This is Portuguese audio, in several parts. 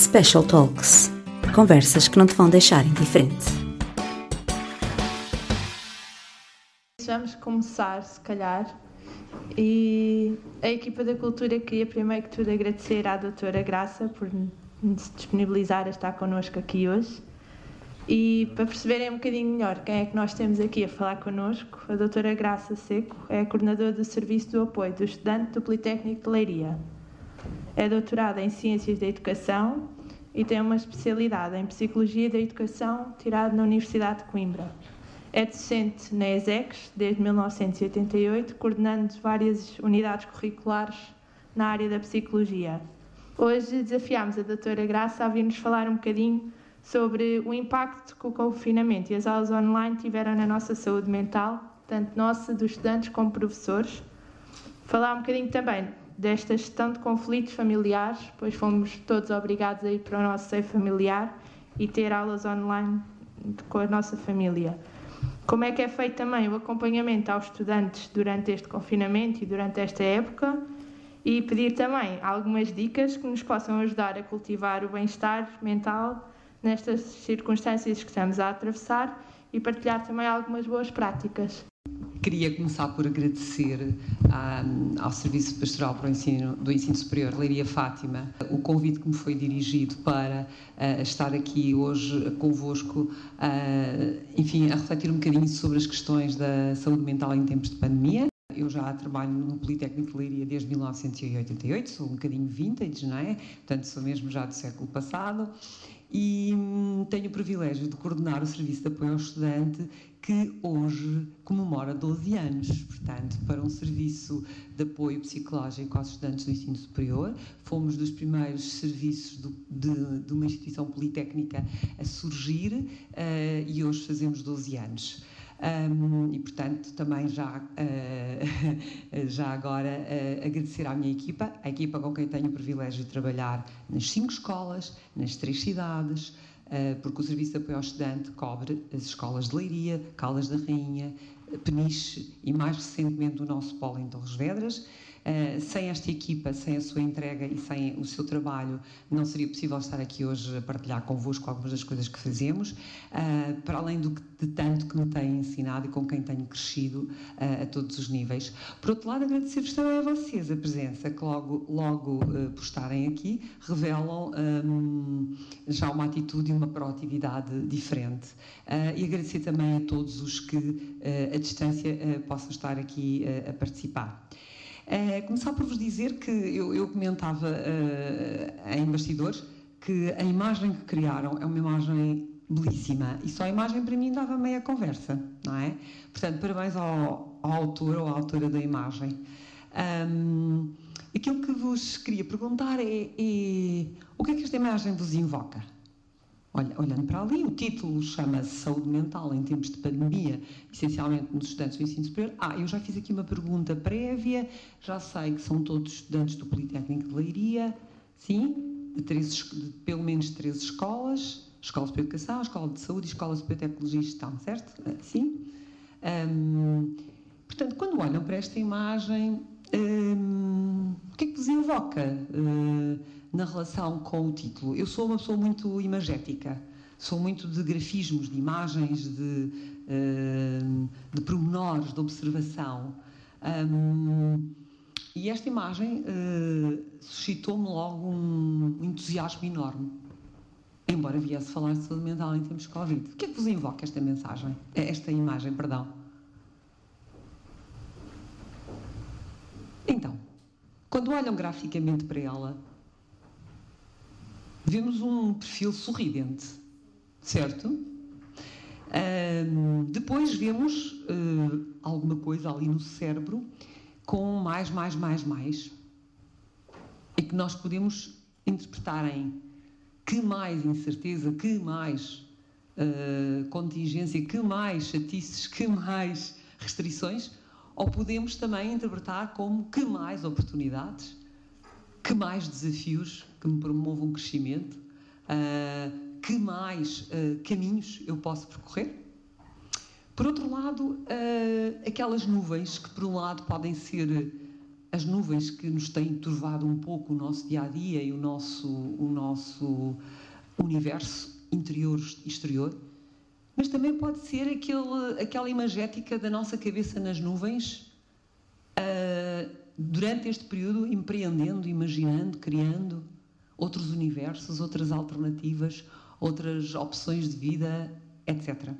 Special Talks conversas que não te vão deixar indiferente. Vamos começar, se calhar. E a equipa da cultura queria primeiro que tudo agradecer à doutora Graça por se disponibilizar a estar connosco aqui hoje. E para perceberem um bocadinho melhor quem é que nós temos aqui a falar connosco, a doutora Graça Seco é a coordenadora do Serviço do Apoio do Estudante do Politécnico de Leiria. É doutorada em Ciências da Educação e tem uma especialidade em Psicologia da Educação, tirada na Universidade de Coimbra. É docente na ESEX desde 1988, coordenando várias unidades curriculares na área da psicologia. Hoje desafiámos a doutora Graça a vir-nos falar um bocadinho sobre o impacto que o confinamento e as aulas online tiveram na nossa saúde mental, tanto nossa, dos estudantes como professores. Falar um bocadinho também desta gestão de conflitos familiares, pois fomos todos obrigados a ir para o nosso seio familiar e ter aulas online com a nossa família. Como é que é feito também o acompanhamento aos estudantes durante este confinamento e durante esta época e pedir também algumas dicas que nos possam ajudar a cultivar o bem-estar mental nestas circunstâncias que estamos a atravessar e partilhar também algumas boas práticas. Queria começar por agradecer ao Serviço Pastoral para o Ensino, do Ensino Superior Leiria Fátima o convite que me foi dirigido para uh, estar aqui hoje convosco, uh, enfim, a refletir um bocadinho sobre as questões da saúde mental em tempos de pandemia. Eu já trabalho no Politécnico de Leiria desde 1988, sou um bocadinho vintage, não é? Portanto, sou mesmo já do século passado e hum, tenho o privilégio de coordenar o Serviço de Apoio ao Estudante que hoje comemora 12 anos, portanto, para um serviço de apoio psicológico aos estudantes do ensino superior. Fomos dos primeiros serviços do, de, de, uma instituição politécnica a surgir uh, e hoje fazemos 12 anos. Um, e, portanto, também já, uh, já agora uh, agradecer à minha equipa, a equipa com quem tenho o privilégio de trabalhar nas cinco escolas, nas três cidades, porque o Serviço de Apoio ao Estudante cobre as escolas de Leiria, Caldas da Rainha, Peniche e, mais recentemente, o nosso polo em Torres Vedras. Uh, sem esta equipa, sem a sua entrega e sem o seu trabalho, não seria possível estar aqui hoje a partilhar convosco algumas das coisas que fazemos, uh, para além do de tanto que me têm ensinado e com quem tenho crescido uh, a todos os níveis. Por outro lado, agradecer-vos também a vocês a presença, que logo, logo por estarem aqui, revelam um, já uma atitude e uma proatividade diferente. e agradecer também a todos os que, a distância, possam estar aqui a participar. Uh, começar por vos dizer que eu, eu comentava uh, em bastidores que a imagem que criaram é uma imagem belíssima e só a imagem para mim dava meia conversa, não é? Portanto, parabéns ao, ao autor ou à autora da imagem. Um, aquilo que vos queria perguntar é, é o que é que esta imagem vos invoca? Olha, olhando para ali, o título chama-se Saúde Mental em Tempos de Pandemia, essencialmente nos estudantes do ensino superior. Ah, eu já fiz aqui uma pergunta prévia, já sei que são todos estudantes do Politécnico de Leiria, sim, de, três, de pelo menos três escolas, Escolas a Educação, Escola de Saúde e Escolas a Tecnologia e Gestão, certo? Ah, sim. Um, portanto, quando olham para esta imagem, um, o que é que vos invoca? Uh, na relação com o título. Eu sou uma pessoa muito imagética, sou muito de grafismos, de imagens, de, uh, de pormenores, de observação. Um, e esta imagem uh, suscitou-me logo um entusiasmo enorme. Embora viesse falar de saúde mental em tempos de Covid. O que é que vos invoca esta mensagem? Esta imagem, perdão. Então, quando olham graficamente para ela, vemos um perfil sorridente, certo? Depois vemos uh, alguma coisa ali no cérebro com mais, mais, mais, mais. E que nós podemos interpretar em que mais incerteza, que mais uh, contingência, que mais chatices, que mais restrições, ou podemos também interpretar como que mais oportunidades, que mais desafios que me promovam um crescimento, uh, que mais uh, caminhos eu posso percorrer. Por outro lado, uh, aquelas nuvens que, por um lado, podem ser as nuvens que nos têm turvado um pouco o nosso dia a dia e o nosso, o nosso universo interior e exterior, mas também pode ser aquele, aquela imagética da nossa cabeça nas nuvens uh, durante este período, empreendendo, imaginando, criando outros universos, outras alternativas, outras opções de vida, etc.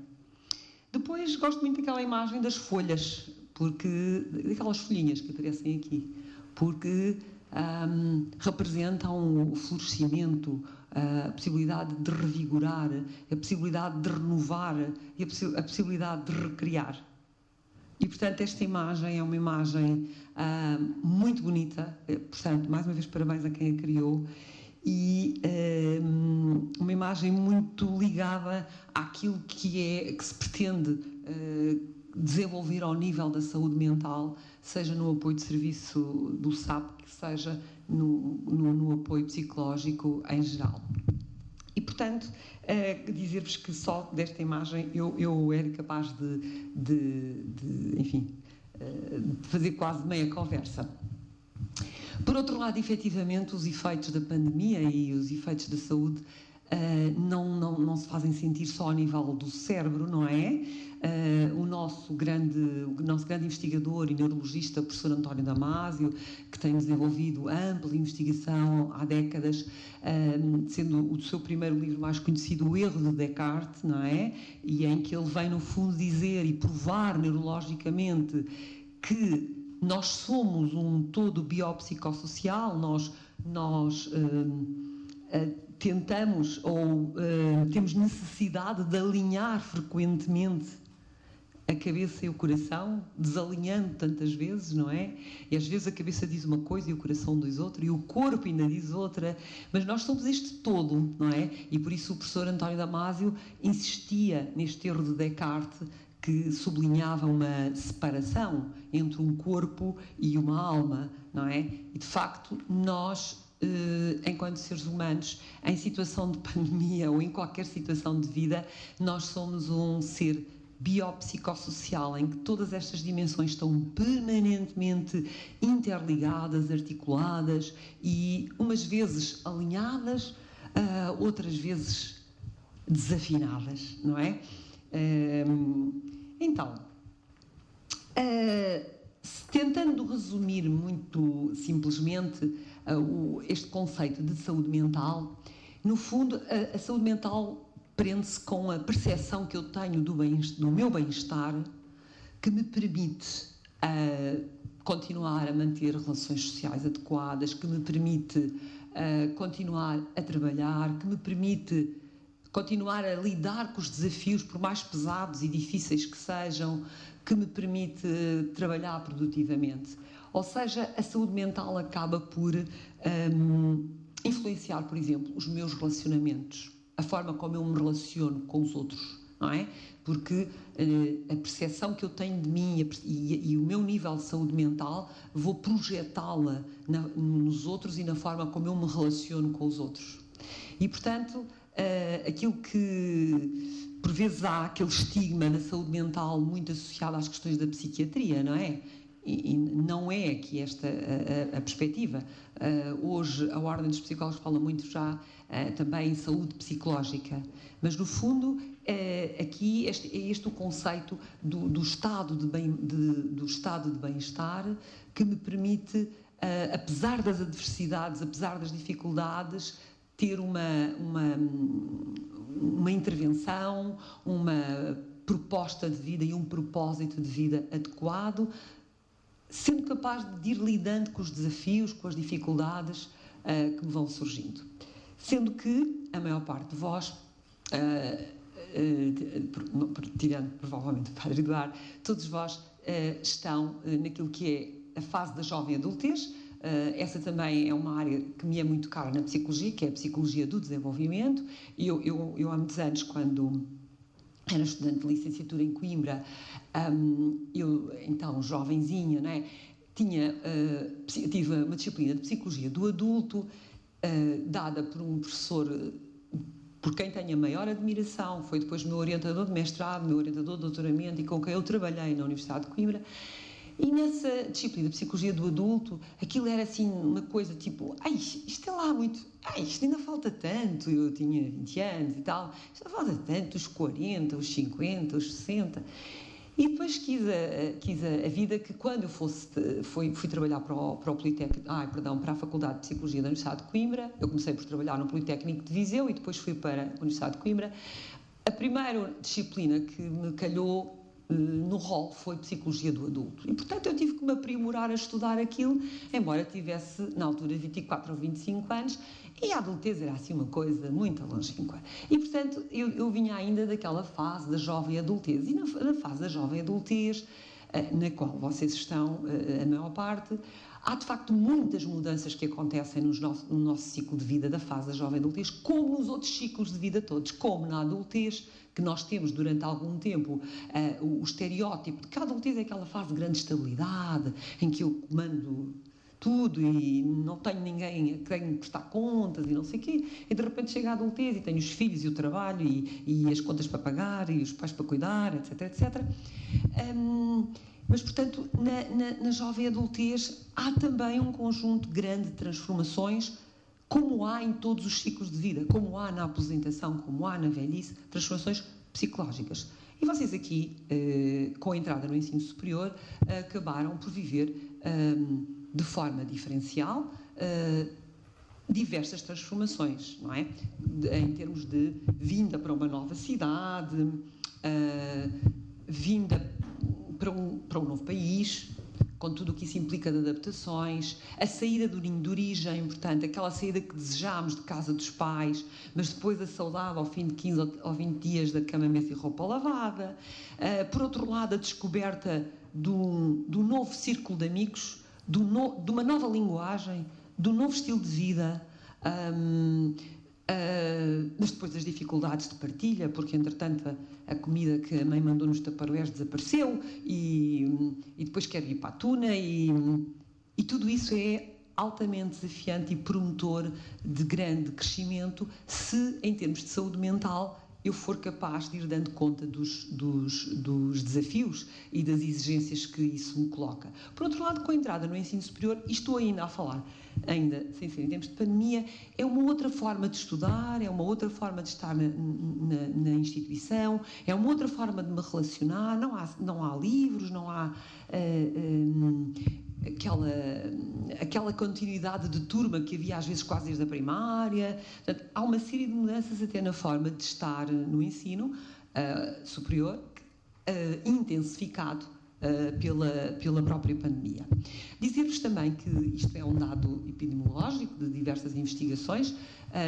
Depois gosto muito daquela imagem das folhas, porque daquelas folhinhas que aparecem aqui, porque um, representam o florescimento, a possibilidade de revigorar, a possibilidade de renovar e a, possi a possibilidade de recriar. E, portanto, esta imagem é uma imagem uh, muito bonita. Portanto, mais uma vez, parabéns a quem a criou. E uh, uma imagem muito ligada àquilo que, é, que se pretende uh, desenvolver ao nível da saúde mental, seja no apoio de serviço do SAP, seja no, no, no apoio psicológico em geral. E, portanto, uh, dizer-vos que só desta imagem eu, eu era capaz de, de, de enfim, uh, de fazer quase meia conversa. Por outro lado, efetivamente, os efeitos da pandemia e os efeitos da saúde uh, não, não, não se fazem sentir só ao nível do cérebro, não é? Uh, o nosso grande, o nosso grande investigador e neurologista, professor António Damasio, que tem desenvolvido ampla investigação há décadas, uh, sendo o seu primeiro livro mais conhecido, O Erro de Descartes, não é? E em que ele vem, no fundo, dizer e provar neurologicamente que nós somos um todo biopsicossocial, nós, nós uh, tentamos ou temos necessidade de alinhar frequentemente a cabeça e o coração, desalinhando tantas vezes, não é? E às vezes a cabeça diz uma coisa e o coração diz outra, e o corpo ainda diz outra, mas nós somos este todo, não é? E por isso o professor António Damasio insistia neste erro de Descartes que sublinhava uma separação entre um corpo e uma alma, não é? E de facto, nós, eh, enquanto seres humanos, em situação de pandemia ou em qualquer situação de vida, nós somos um ser biopsicossocial, em que todas estas dimensões estão permanentemente interligadas, articuladas e umas vezes alinhadas, uh, outras vezes desafinadas, não é? Então, uh, tentando resumir muito simplesmente este conceito de saúde mental, no fundo, a, saúde mental prende-se com a percepção que eu tenho do, bem, do meu bem-estar que me permite uh, continuar a manter relações sociais adequadas, que me permite continuar a trabalhar, que me permite continuar a lidar com os desafios, por mais pesados e difíceis que sejam, que me permite trabalhar produtivamente. Ou seja, a saúde mental acaba por um, influenciar, por exemplo, os meus relacionamentos a forma como eu me relaciono com os outros, não é? Porque uh, a percepção que eu tenho de mim e, e, o meu nível de saúde mental vou projetá-la nos outros e na forma como eu me relaciono com os outros. E, portanto, uh, aquilo que por vezes há aquele estigma na saúde mental muito associado às questões da psiquiatria, não é? E, e não é aqui esta a, a, perspectiva. Uh, hoje a Ordem dos Psicólogos fala muito já uh, também em saúde psicológica, mas no fundo uh, aqui este, é este o conceito do, do estado de bem, de, do estado de bem-estar que me permite, apesar das adversidades, apesar das dificuldades, ter uma, uma, uma intervenção, uma proposta de vida e um propósito de vida adequado, sendo capaz de ir lidando com os desafios, com as dificuldades uh, que me vão surgindo. Sendo que a maior parte de vós, uh, uh, tirando provavelmente o Padre Eduardo, todos vós estão naquilo que é a fase da jovem adultez. Essa também é uma área que me é muito cara na psicologia, que é a psicologia do desenvolvimento. E eu, eu, eu há muitos anos, quando era estudante de licenciatura em Coimbra, um, eu, então, jovenzinha, né, tinha, uh, tive uma disciplina de Psicologia do Adulto, uh, dada por um professor por quem tenho a maior admiração, foi depois meu orientador de mestrado, meu orientador de doutoramento e com quem eu trabalhei na Universidade de Coimbra, E nessa disciplina de psicologia do adulto, aquilo era assim uma coisa tipo, ai, isto é lá muito, ai, isto ainda falta tanto, eu tinha 20 anos e tal, isto ainda falta tanto, os 40, os 50, os 60. E depois quis a, quis a, vida que quando eu fosse, fui, fui trabalhar para o, para o Politécnico, ai, perdão, para a Faculdade de Psicologia da Universidade de Coimbra, eu comecei por trabalhar no Politécnico de Viseu e depois fui para a Universidade de Coimbra. A primeira disciplina que me calhou no rol foi Psicologia do Adulto. E, portanto, eu tive que me aprimorar a estudar aquilo, embora tivesse, na altura, 24 ou 25 anos, e a adultez era assim uma coisa muito longínqua. E, portanto, eu, eu vinha ainda daquela fase da jovem adultez. E na, na fase da jovem adultez, eh, na qual vocês estão, eh, a maior parte, há de facto muitas mudanças que acontecem no nosso, no nosso ciclo de vida da fase da jovem adultez, como nos outros ciclos de vida todos, como na adultez, que nós temos durante algum tempo uh, o, o estereótipo de que a adultez é aquela fase de grande estabilidade, em que eu comando tudo e não tenho ninguém a quem prestar contas e não sei o quê. E de repente chega a adultez e tenho os filhos e o trabalho e, e as contas para pagar e os pais para cuidar, etc, etc. Um, mas, portanto, na, na, na jovem adultez há também um conjunto grande de transformações como há em todos os ciclos de vida, como há na aposentação, como há na velhice, transformações psicológicas. E vocês aqui, eh, com a entrada no ensino superior, acabaram por viver de forma diferencial uh, diversas transformações, não é? De, em termos de vinda para uma nova cidade, uh, vinda para um, para um novo país, com tudo o que isso implica de adaptações, a saída do ninho de origem, portanto, aquela saída que desejámos de casa dos pais, mas depois a saudade ao fim de 15 ou 20 dias da cama, mesa e roupa lavada. Uh, por outro lado, a descoberta do, do novo círculo de amigos no, de uma nova linguagem, do novo estilo de vida, um, uh, mas depois das dificuldades de partilha, porque entretanto a, a comida que a mãe mandou nos taparoeiros desapareceu e, e depois quer ir para a tuna e, e tudo isso é altamente desafiante e promotor de grande crescimento se, em termos de saúde mental, eu for capaz de ir dando conta dos, dos, dos, desafios e das exigências que isso me coloca. Por outro lado, com a entrada no ensino superior, e estou ainda a falar, ainda sem ser em tempos de pandemia, é uma outra forma de estudar, é uma outra forma de estar na, na, na instituição, é uma outra forma de me relacionar, não há, não há livros, não há. Uh, uh, aquela, aquela continuidade de turma que havia às vezes quase desde a primária. Portanto, há uma série de mudanças até na forma de estar no ensino uh, superior, uh, intensificado uh, pela, pela própria pandemia. Dizer-vos também que isto é um dado epidemiológico de diversas investigações,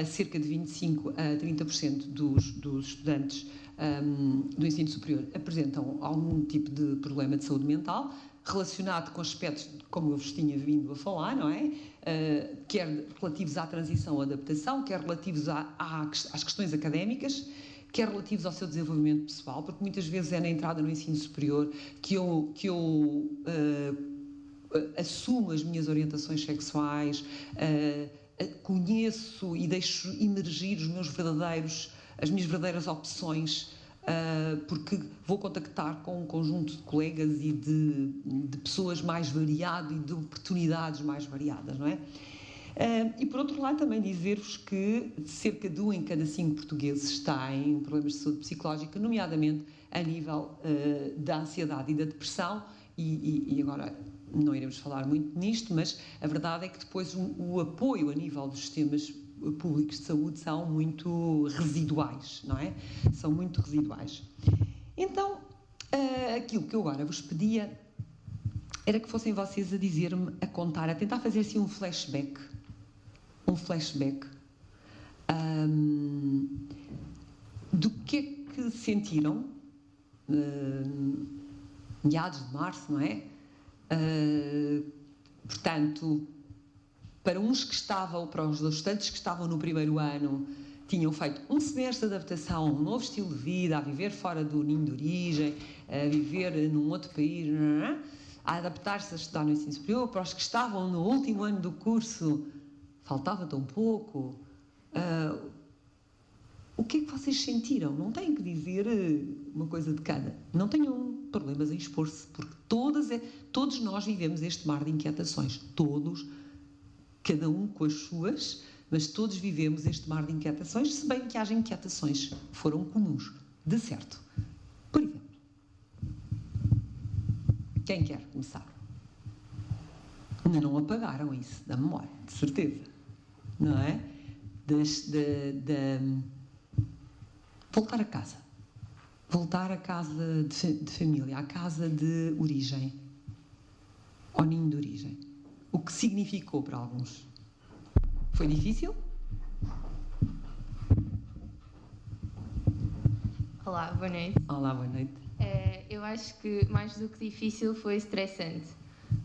cerca de 25 a 30% dos, dos estudantes um, do ensino superior apresentam algum tipo de problema de saúde mental, relacionado com aspectos, como eu vos tinha vindo a falar, não é? Uh, quer relativos à transição ou adaptação, quer relativos à, à, às questões académicas, quer relativos ao seu desenvolvimento pessoal, porque muitas vezes é na entrada no ensino superior que eu, que eu uh, assumo as minhas orientações sexuais, uh, conheço e deixo emergir os meus verdadeiros, as minhas verdadeiras opções porque vou contactar com um conjunto de colegas e de, de, pessoas mais variado e de oportunidades mais variadas, não é? Uh, e por outro lado, também dizer-vos que cerca de um em cada cinco portugueses está em problemas de saúde psicológica, nomeadamente a nível uh, da ansiedade e da depressão, e, e, e, agora não iremos falar muito nisto, mas a verdade é que depois o, o apoio a nível dos sistemas públicos de saúde são muito residuais, não é? São muito residuais. Então, uh, aquilo que eu agora vos pedia era que fossem vocês a dizer-me, a contar, a tentar fazer assim um flashback. Um flashback. Um, do que é que sentiram, uh, meados de março, não é? Uh, portanto, para uns que estavam, para os estudantes que estavam no primeiro ano, tinham feito um semestre de adaptação a um novo estilo de vida, a viver fora do ninho de origem, a viver num outro país, a adaptar-se a estudar no ensino superior, para os que estavam no último ano do curso, faltava tão pouco. Uh, o que é que vocês sentiram? Não têm que dizer uma coisa de cada. Não tenham problemas em expor-se, porque todas, é, todos nós vivemos este mar de inquietações, todos, cada um com as suas, mas todos vivemos este mar de inquietações, se bem que haja inquietações foram comuns, de certo. Por exemplo, quem quer começar? Ainda não apagaram isso da memória, de certeza, não é? De, de, de voltar a casa. Voltar à casa de, de família, à casa de origem, ao ninho de origem. O que significou para alguns? Foi difícil? Olá, boa noite. Olá, boa noite. É, eu acho que mais do que difícil foi estressante,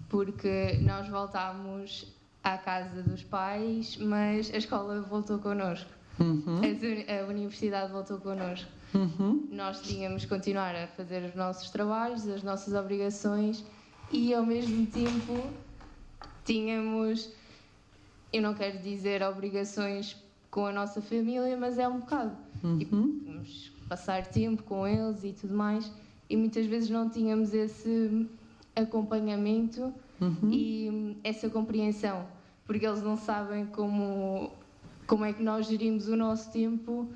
porque nós voltámos à casa dos pais, mas a escola voltou connosco. Uhum. A, a universidade voltou connosco. Uhum. Nós tínhamos que continuar a fazer os nossos trabalhos, as nossas obrigações e ao mesmo tempo tínhamos, eu não quero dizer obrigações com a nossa família, mas é um bocado. Uhum. Tínhamos que passar tempo com eles e tudo mais e muitas vezes não tínhamos esse acompanhamento Uhum. e essa compreensão, porque eles não sabem como, como é que nós gerimos o nosso tempo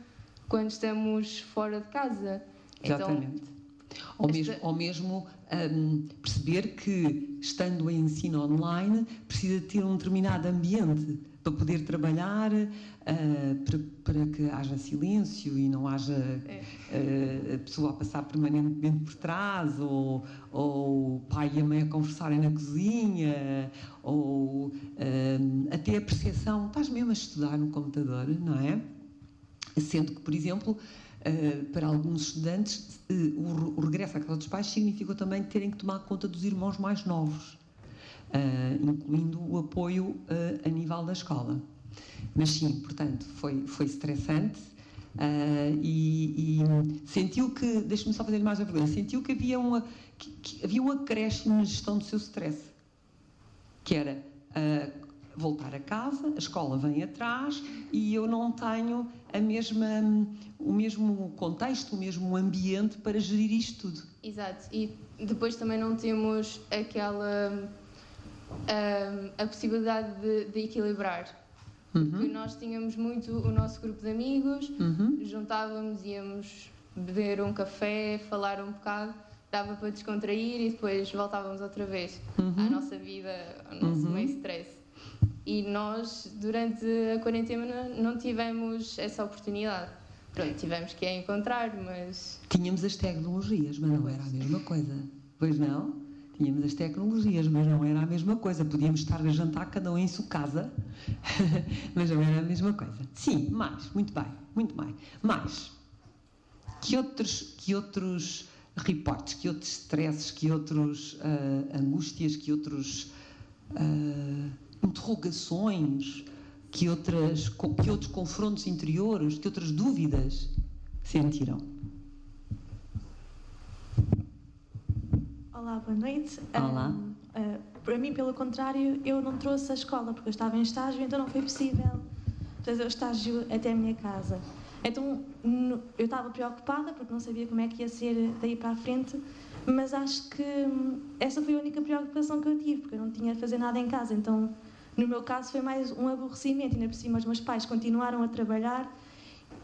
quando estamos fora de casa. Então, Exatamente. Ou mesmo, ou mesmo hum, perceber que, estando em ensino online, precisa ter um determinado ambiente para poder trabalhar, ah, para, para que haja silêncio e não haja ah, a pessoa a passar permanentemente por trás, ou, ou o pai e a mãe a conversarem na cozinha, ou hum, até a percepção, estás mesmo a estudar no computador, não é? Sendo que, por exemplo, eh, para alguns estudantes, eh, o re- o regresso à casa dos pais significou também terem que tomar conta dos irmãos mais novos, eh, incluindo o apoio a nível da escola. Mas sim, portanto, foi, foi estressante e, e sentiu que, deixa-me só fazer mais uma pergunta, sentiu que havia, uma, que, que havia um acréscimo na gestão do seu stress, que era voltar a casa, a escola vem atrás e eu não tenho a mesma, o mesmo contexto, o mesmo ambiente para gerir isto tudo. Exato, e depois também não temos aquela hum, a possibilidade de, de equilibrar. Porque nós tínhamos muito o nosso grupo de amigos, Uhum. juntávamos, íamos beber um café, falar um bocado, dava para descontrair e depois voltávamos outra vez à nossa vida, ao nosso meio stress. E nós, durante a quarentena, não tivemos essa oportunidade. Pronto, tivemos que a encontrar, mas Tínhamos as tecnologias, mas não era a mesma coisa. Pois não? Tínhamos as tecnologias, mas não era a mesma coisa. Podíamos estar a jantar cada um em sua casa, mas não era a mesma coisa. Sim, mais, muito bem, muito bem. Mais, que outros, que outros reportes, que outros stresses, que outros ah, angústias, que outros ah, interrogações, que, outras, que outros confrontos interiores, que outras dúvidas sentiram? Olá, boa noite. Olá. Ahm, ah, para mim, pelo contrário, eu não trouxe a escola porque eu estava em estágio, então não foi possível fazer o estágio até a minha casa. Então eu estava preocupada porque não sabia como é que ia ser daí para a frente, mas acho que hum, essa foi a única preocupação que eu tive, porque eu não tinha a fazer nada em casa. Então, no meu caso, foi mais um aborrecimento. Ainda por cima, os meus pais continuaram a trabalhar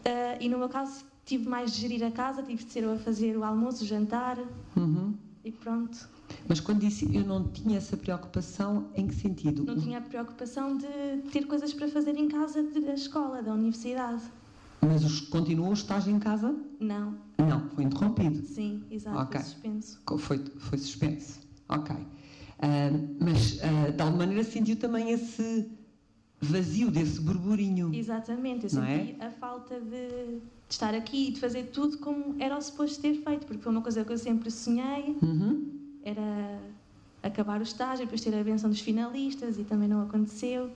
ah, e no meu caso tive mais de gerir a casa, tive de ser eu a fazer o almoço, o jantar Uhum. e pronto. Mas quando disse eu não tinha essa preocupação, em que sentido? Não tinha a preocupação de ter coisas para fazer em casa da escola, da universidade. Mas os, continuou o estágio em casa? Não, Não, foi interrompido. sim, exato, Ok. foi suspenso. Foi, foi suspenso. Ok. Ah, mas, ah, de alguma maneira, sentiu também esse vazio, desse burburinho. Exatamente, eu Não senti a falta de, de estar aqui e de fazer tudo como era o suposto ter feito, porque foi uma coisa que eu sempre sonhei, Uhum. era acabar o estágio, depois ter a benção dos finalistas e também não aconteceu.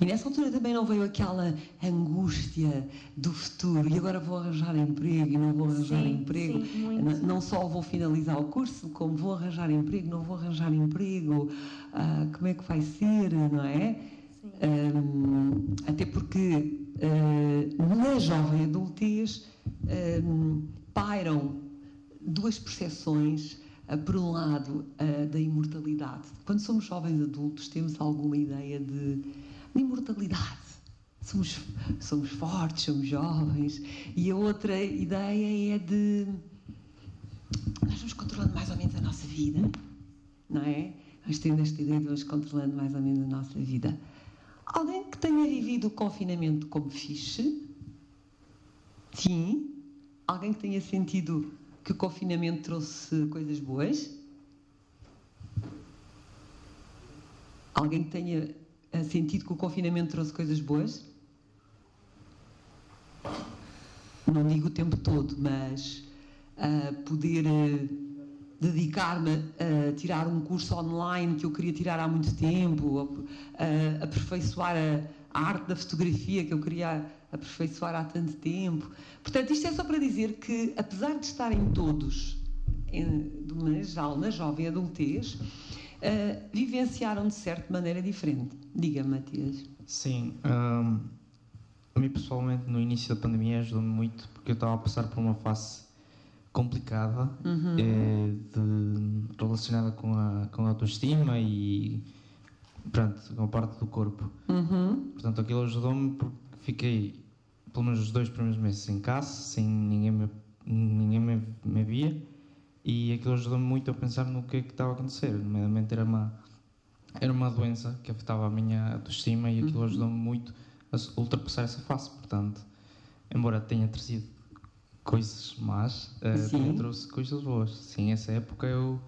E nessa altura também não veio aquela angústia do futuro e agora vou arranjar emprego e não vou arranjar Sim, emprego. sim, muito. N- Não só vou finalizar o curso, como vou arranjar emprego, não vou arranjar emprego, ah, como é que vai ser, não é? Sim. Hum, até porque ah, na jovem adultez hum, pairam duas percepções. Uh, por um lado, uh, da imortalidade. Quando somos jovens adultos, temos alguma ideia de, de imortalidade. Somos, somos fortes, somos jovens. E a outra ideia é de. Nós vamos controlando mais ou menos a nossa vida, não é? Nós temos esta ideia de vamos controlando mais ou menos a nossa vida. Alguém que tenha vivido o confinamento como fixe? Sim. Alguém que tenha sentido que o confinamento trouxe coisas boas? Alguém que tenha sentido que o confinamento trouxe coisas boas? Não digo o tempo todo, mas uh, poder uh, dedicar-me a tirar um curso online que eu queria tirar há muito tempo, uh, aperfeiçoar a, a arte da fotografia que eu queria aperfeiçoar há tanto tempo. Portanto, isto é só para dizer que, apesar de estarem todos, em, de maneira geral, na jovem adultez, uh, vivenciaram de certa maneira diferente. Diga-me, Matias. Sim. Um, a mim, pessoalmente, no início da pandemia ajudou-me muito, porque eu estava a passar por uma fase complicada uhum. é, de, relacionada com a, com a autoestima e pronto, com a parte do corpo. Uhum. Portanto, aquilo ajudou-me porque fiquei pelo menos os dois primeiros meses em casa, sem ninguém me, ninguém me, me via, e aquilo ajudou-me muito a pensar no que é que estava a acontecer. Nomeadamente, era uma, era uma doença que afetava a minha autoestima e aquilo uhum. ajudou-me muito a ultrapassar essa fase. Portanto, embora tenha trazido coisas más, uh, também trouxe coisas boas. Sim, essa época eu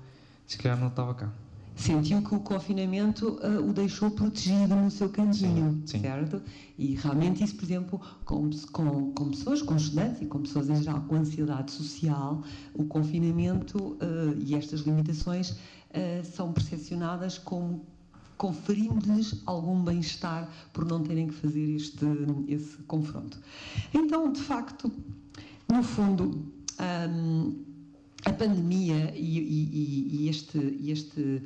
se calhar não estava cá sentiu que o confinamento uh, o deixou protegido no seu cantinho, sim, sim. certo? E realmente isso, por exemplo, com, com, com, pessoas, com estudantes e com pessoas em geral com ansiedade social, o confinamento uh, e estas limitações são percepcionadas como conferindo-lhes algum bem-estar por não terem que fazer este, esse confronto. Então, de facto, no fundo, um, a pandemia e, e, e, este, este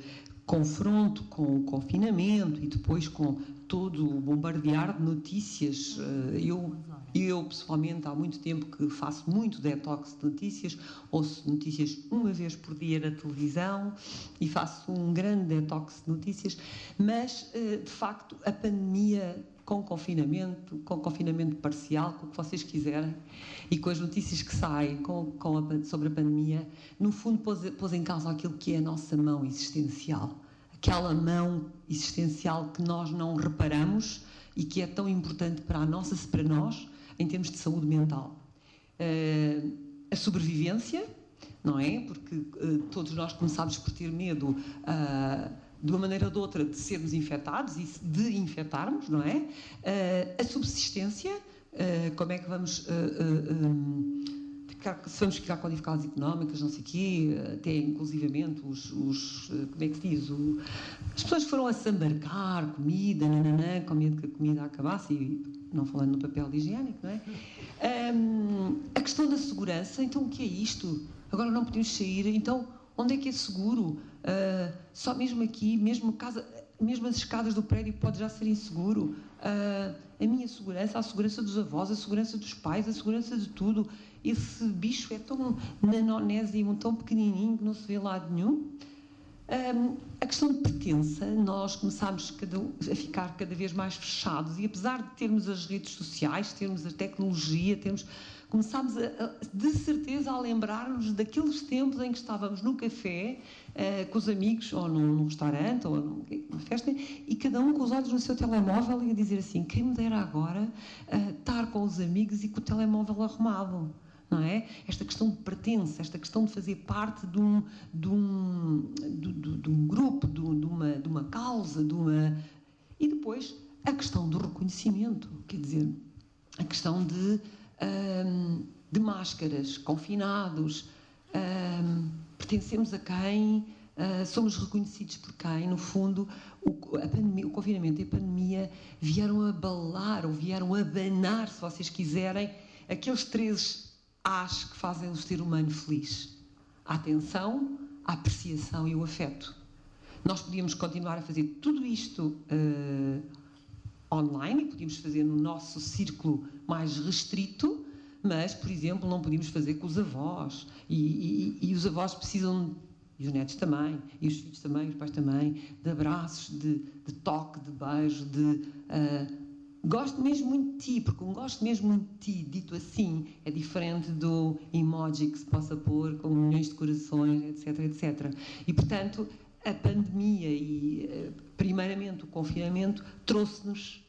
confronto com o confinamento e depois com todo o bombardear de notícias. Eh, eu, eu, pessoalmente, há muito tempo que faço muito detox de notícias, ouço notícias uma vez por dia na televisão e faço um grande detox de notícias, mas, eh, de facto, a pandemia com confinamento, com confinamento parcial, com o que vocês quiserem, e com as notícias que saem com, com a, sobre a pandemia, no fundo pôs, pôs em causa aquilo que é a nossa mão existencial. Aquela mão existencial que nós não reparamos e que é tão importante para a nossa, para nós, em termos de saúde mental. Uh, a sobrevivência, não é? Porque uh, todos nós começámos por ter medo. Uh, de uma maneira ou de outra, de sermos infectados e de infectarmos, não é? A subsistência, como é que vamos. Uh, vamos ficar dificuldades económicas, não sei o quê, até inclusivamente os, os como é que se diz, o, as pessoas foram a sambarcar comida, nananã, com medo que a comida acabasse, e não falando no papel higiênico, não é? Um, a questão da segurança, então o que é isto? Agora não podemos sair, então onde é que é seguro? Uh, só mesmo aqui, mesmo, casa, mesmo as escadas do prédio pode já ser inseguro. Uh, a minha segurança, a segurança dos avós, a segurança dos pais, a segurança de tudo. Esse bicho é tão nanonésimo, tão pequenininho que não se vê lado nenhum. Um, a questão de pertença, nós começámos cada, a ficar cada vez mais fechados e apesar de termos as redes sociais, termos a tecnologia, termos começámos a, a, de certeza a lembrar-nos daqueles tempos em que estávamos no café uh, com os amigos, ou num, num restaurante, ou numa festa, e cada um com os olhos no seu telemóvel e a dizer assim: quem me dera agora uh, estar com os amigos e com o telemóvel arrumado. Não é? Esta questão de pertença, esta questão de fazer parte de um, de um, de, de, de um grupo, de, uma, de uma causa, de uma. E depois a questão do reconhecimento, quer dizer, a questão de um, de máscaras, confinados, um, pertencemos a quem, uh, somos reconhecidos por quem, no fundo, o, pandemia, o, confinamento e a pandemia vieram abalar ou vieram abanar, se vocês quiserem, aqueles três A's que fazem o ser humano feliz: a atenção, a apreciação e o afeto. Nós podíamos continuar a fazer tudo isto. Uh, online e podíamos fazer no nosso círculo mais restrito, mas, por exemplo, não podíamos fazer com os avós. E, e, e os avós precisam, e os netos também, e os filhos também, os pais também, de abraços, de, de toque, de beijo, de. Uh, gosto mesmo muito de ti, porque um gosto mesmo muito de ti, dito assim, é diferente do emoji que se possa pôr com milhões de corações, etc, etc. E, portanto, a pandemia e, eh, primeiramente, o confinamento trouxe-nos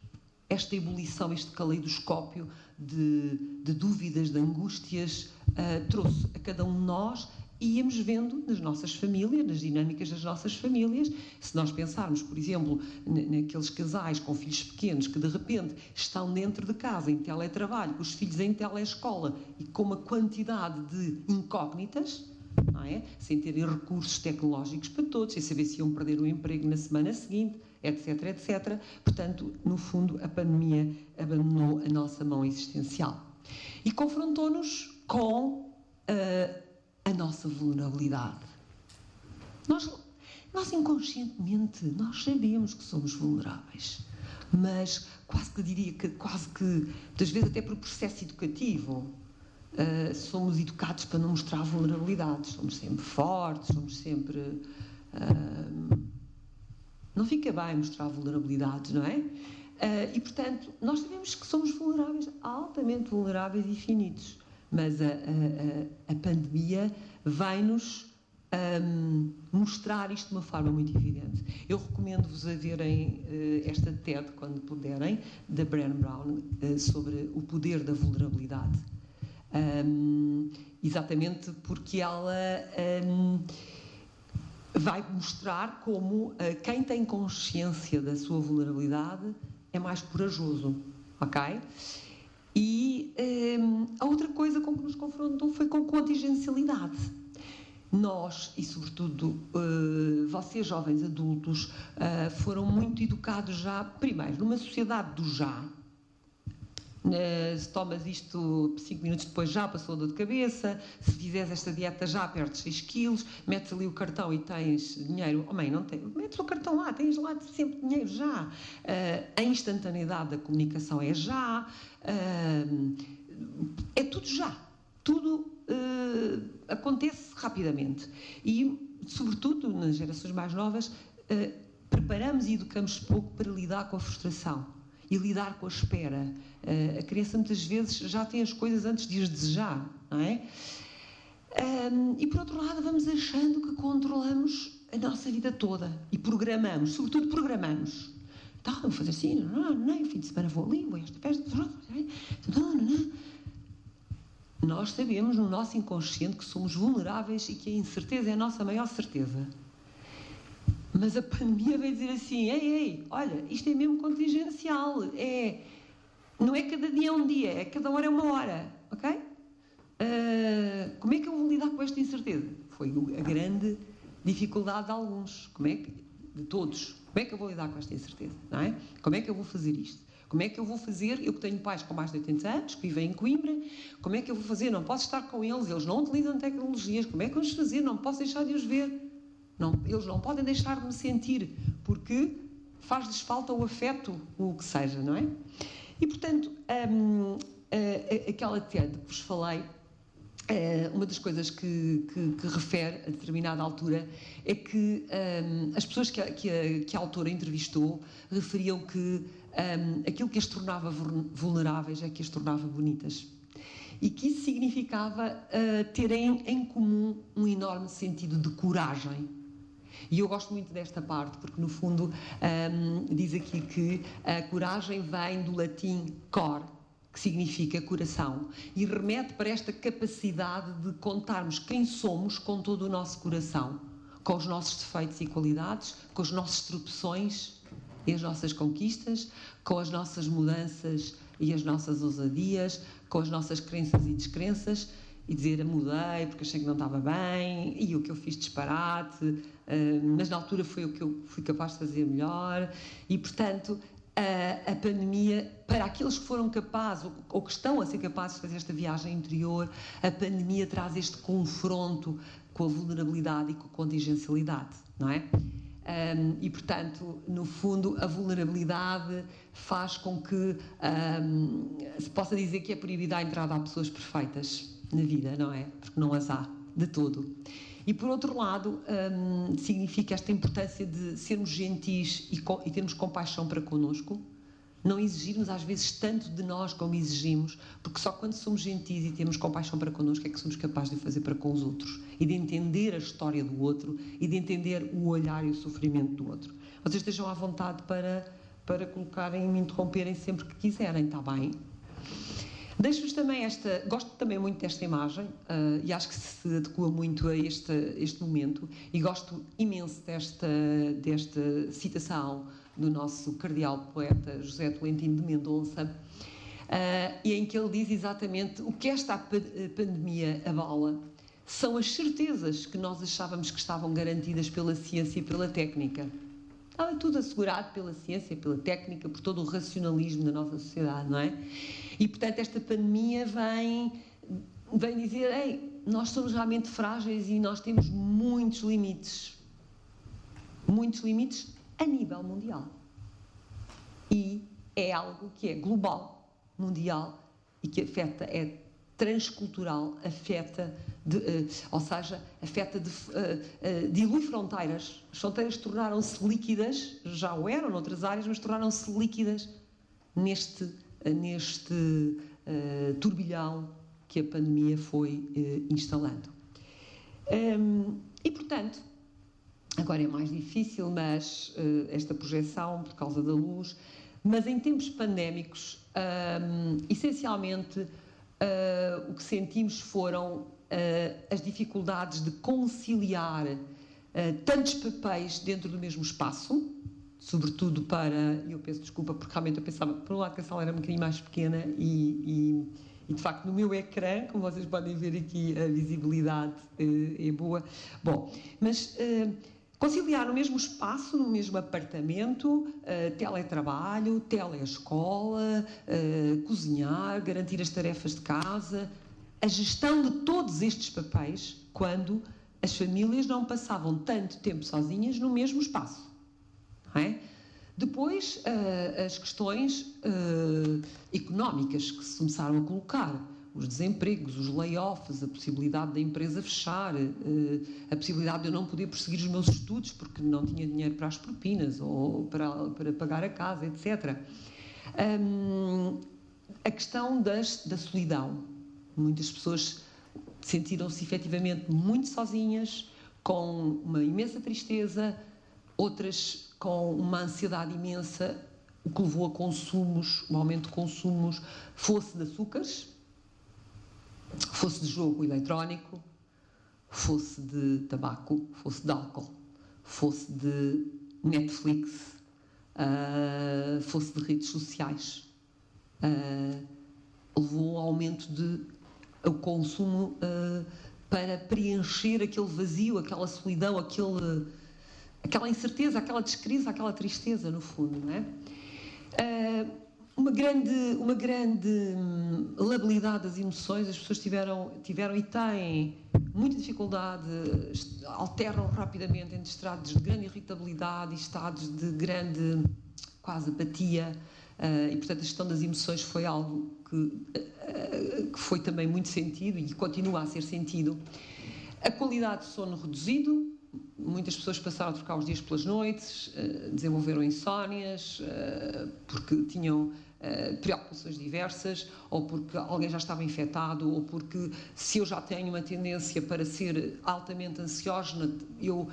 esta ebulição, este caleidoscópio de, de dúvidas, de angústias, uh, trouxe a cada um de nós e íamos vendo nas nossas famílias, nas dinâmicas das nossas famílias. Se nós pensarmos, por exemplo, naqueles casais com filhos pequenos que de repente estão dentro de casa em teletrabalho, com os filhos em telescola e com uma quantidade de incógnitas, não é? sem terem recursos tecnológicos para todos, sem saber se iam perder o emprego na semana seguinte, etc, etc. Portanto, no fundo, a pandemia abandonou a nossa mão existencial e confrontou-nos com uh, a nossa vulnerabilidade. Nós, nós inconscientemente, nós sabemos que somos vulneráveis, mas quase que diria que, quase que, muitas vezes até por processo educativo, uh, somos educados para não mostrar vulnerabilidades. Somos sempre fortes, somos sempre... Uh, não fica bem mostrar vulnerabilidades, não é? Uh, e, portanto, nós sabemos que somos vulneráveis, altamente vulneráveis e finitos. Mas a, a, a pandemia vai-nos um, mostrar isto de uma forma muito evidente. Eu recomendo-vos a verem uh, esta TED, quando puderem, da Brené Brown, uh, sobre o poder da vulnerabilidade. Um, exatamente porque ela um, vai mostrar como uh, quem tem consciência da sua vulnerabilidade é mais corajoso, ok? E um, a outra coisa com que nos confrontou foi com contingencialidade. Nós, e sobretudo uh, vocês, jovens adultos, uh, foram muito educados já, primeiro, numa sociedade do já, se tomas isto 5 minutos depois já passou a dor de cabeça, se fizeres esta dieta já perdes 6 quilos, metes ali o cartão e tens dinheiro, oh mãe, não tem, metes o cartão lá, tens lá sempre dinheiro já. Uh, a instantaneidade da comunicação é já, uh, é tudo já, tudo acontece rapidamente. E, sobretudo nas gerações mais novas, preparamos e educamos pouco para lidar com a frustração e lidar com a espera. Uh, a criança muitas vezes já tem as coisas antes de as desejar, não é? Um, e por outro lado, vamos achando que controlamos a nossa vida toda e programamos, sobretudo programamos. Então, vou fazer assim, não, não, não, fim de semana vou ali, vou a esta festa, não, não, não. Nós sabemos no nosso inconsciente que somos vulneráveis e que a incerteza é a nossa maior certeza. Mas a pandemia veio dizer assim: ei, ei, olha, isto é mesmo contingencial, é, não é cada dia é um dia, é cada hora é uma hora, ok? Uh, como é que eu vou lidar com esta incerteza? Foi a grande dificuldade de alguns, como é que, de todos, como é que eu vou lidar com esta incerteza, não é? Como é que eu vou fazer isto? Como é que eu vou fazer? Eu que tenho pais com mais de 80 anos, que vivem em Coimbra, como é que eu vou fazer? Não posso estar com eles, eles não utilizam tecnologias, como é que vamos fazer? Não posso deixar de os ver. Não, eles não podem deixar de me sentir, porque faz-lhes falta o afeto, o que seja, não é? E, portanto, um, aquela TED que vos falei, uma das coisas que, que, que, refere a determinada altura é que um, as pessoas que a, que, a, que a, autora entrevistou referiam que um, aquilo que as tornava vulneráveis é que as tornava bonitas. E que isso significava uh, terem em comum um enorme sentido de coragem e eu gosto muito desta parte, porque no fundo um, diz aqui que a coragem vem do latim cor, que significa coração, e remete para esta capacidade de contarmos quem somos com todo o nosso coração, com os nossos defeitos e qualidades, com as nossas tropeções e as nossas conquistas, com as nossas mudanças e as nossas ousadias, com as nossas crenças e descrenças e dizer mudei porque achei que não estava bem e o que eu fiz disparate, mas na altura foi o que eu fui capaz de fazer melhor e, portanto, a, a pandemia, para aqueles que foram capazes ou, ou que estão a ser capazes de fazer esta viagem interior, a pandemia traz este confronto com a vulnerabilidade e com a contingencialidade, não é? Um, e, portanto, no fundo, a vulnerabilidade faz com que um, se possa dizer que é proibida a entrada a pessoas perfeitas na vida, não é? Porque não as há, de todo. E, por outro lado, um, significa esta importância de sermos gentis e, e termos compaixão para connosco, não exigirmos às vezes tanto de nós como exigimos, porque só quando somos gentis e temos compaixão para connosco é que somos capazes de fazer para com os outros e de entender a história do outro e de entender o olhar e o sofrimento do outro. Vocês estejam à vontade para, para colocarem e me interromperem sempre que quiserem, está bem? Deixo-vos também esta. Gosto também muito desta imagem uh, e acho que se adequa muito a este, este momento e gosto imenso desta, desta citação do nosso cardeal poeta José Tolentino de Mendonça, uh, em que ele diz exatamente o que esta pandemia abala são as certezas que nós achávamos que estavam garantidas pela ciência e pela técnica. Estava tudo assegurado pela ciência, pela técnica, por todo o racionalismo da nossa sociedade, não é? E, portanto, esta pandemia vem, vem dizer: ei, nós somos realmente frágeis e nós temos muitos limites. Muitos limites a nível mundial. E é algo que é global, mundial e que afeta, é transcultural, afeta, de, uh, ou seja, afeta, de, uh, uh, dilui fronteiras. As fronteiras tornaram-se líquidas, já o eram noutras áreas, mas tornaram-se líquidas neste, neste turbilhão que a pandemia foi instalando. Um, e, portanto, Agora é mais difícil, mas uh, esta projeção por causa da luz. Mas em tempos pandémicos, um, essencialmente, uh, o que sentimos foram uh, as dificuldades de conciliar tantos papéis dentro do mesmo espaço, sobretudo para. Eu peço desculpa, porque realmente eu pensava, por um lado, que a sala era um bocadinho mais pequena e, e e de facto no meu ecrã, como vocês podem ver aqui, a visibilidade é boa. Bom, mas Conciliar no mesmo espaço, no mesmo apartamento, uh, teletrabalho, teleescola, uh, cozinhar, garantir as tarefas de casa, a gestão de todos estes papéis quando as famílias não passavam tanto tempo sozinhas no mesmo espaço. É? Depois, uh, as questões económicas que se começaram a colocar os desempregos, os layoffs, a possibilidade da empresa fechar, eh, a possibilidade de eu não poder prosseguir os meus estudos porque não tinha dinheiro para as propinas ou para, para pagar a casa, etc. Um, a questão das, da solidão. Muitas pessoas sentiram-se efetivamente muito sozinhas, com uma imensa tristeza, outras com uma ansiedade imensa, o que levou a consumos, um aumento de consumos, fosse de açúcares, fosse de jogo eletrónico, fosse de tabaco, fosse de álcool, fosse de Netflix, uh, fosse de redes sociais. Uh, levou ao aumento de o consumo uh, para preencher aquele vazio, aquela solidão, aquele, aquela incerteza, aquela descrise, aquela tristeza, no fundo, não é? uma grande, uma grande hum, labilidade das emoções, as pessoas tiveram, tiveram e têm muita dificuldade, alternam rapidamente entre estados de grande irritabilidade e estados de grande, quase apatia, uh, e portanto a gestão das emoções foi algo que, uh, que foi também muito sentido e continua a ser sentido. A qualidade de sono reduzido, muitas pessoas passaram a trocar os dias pelas noites, uh, desenvolveram insónias, porque tinham Uh, preocupações diversas, ou porque alguém já estava infectado, ou porque se eu já tenho uma tendência para ser altamente ansiógena, eu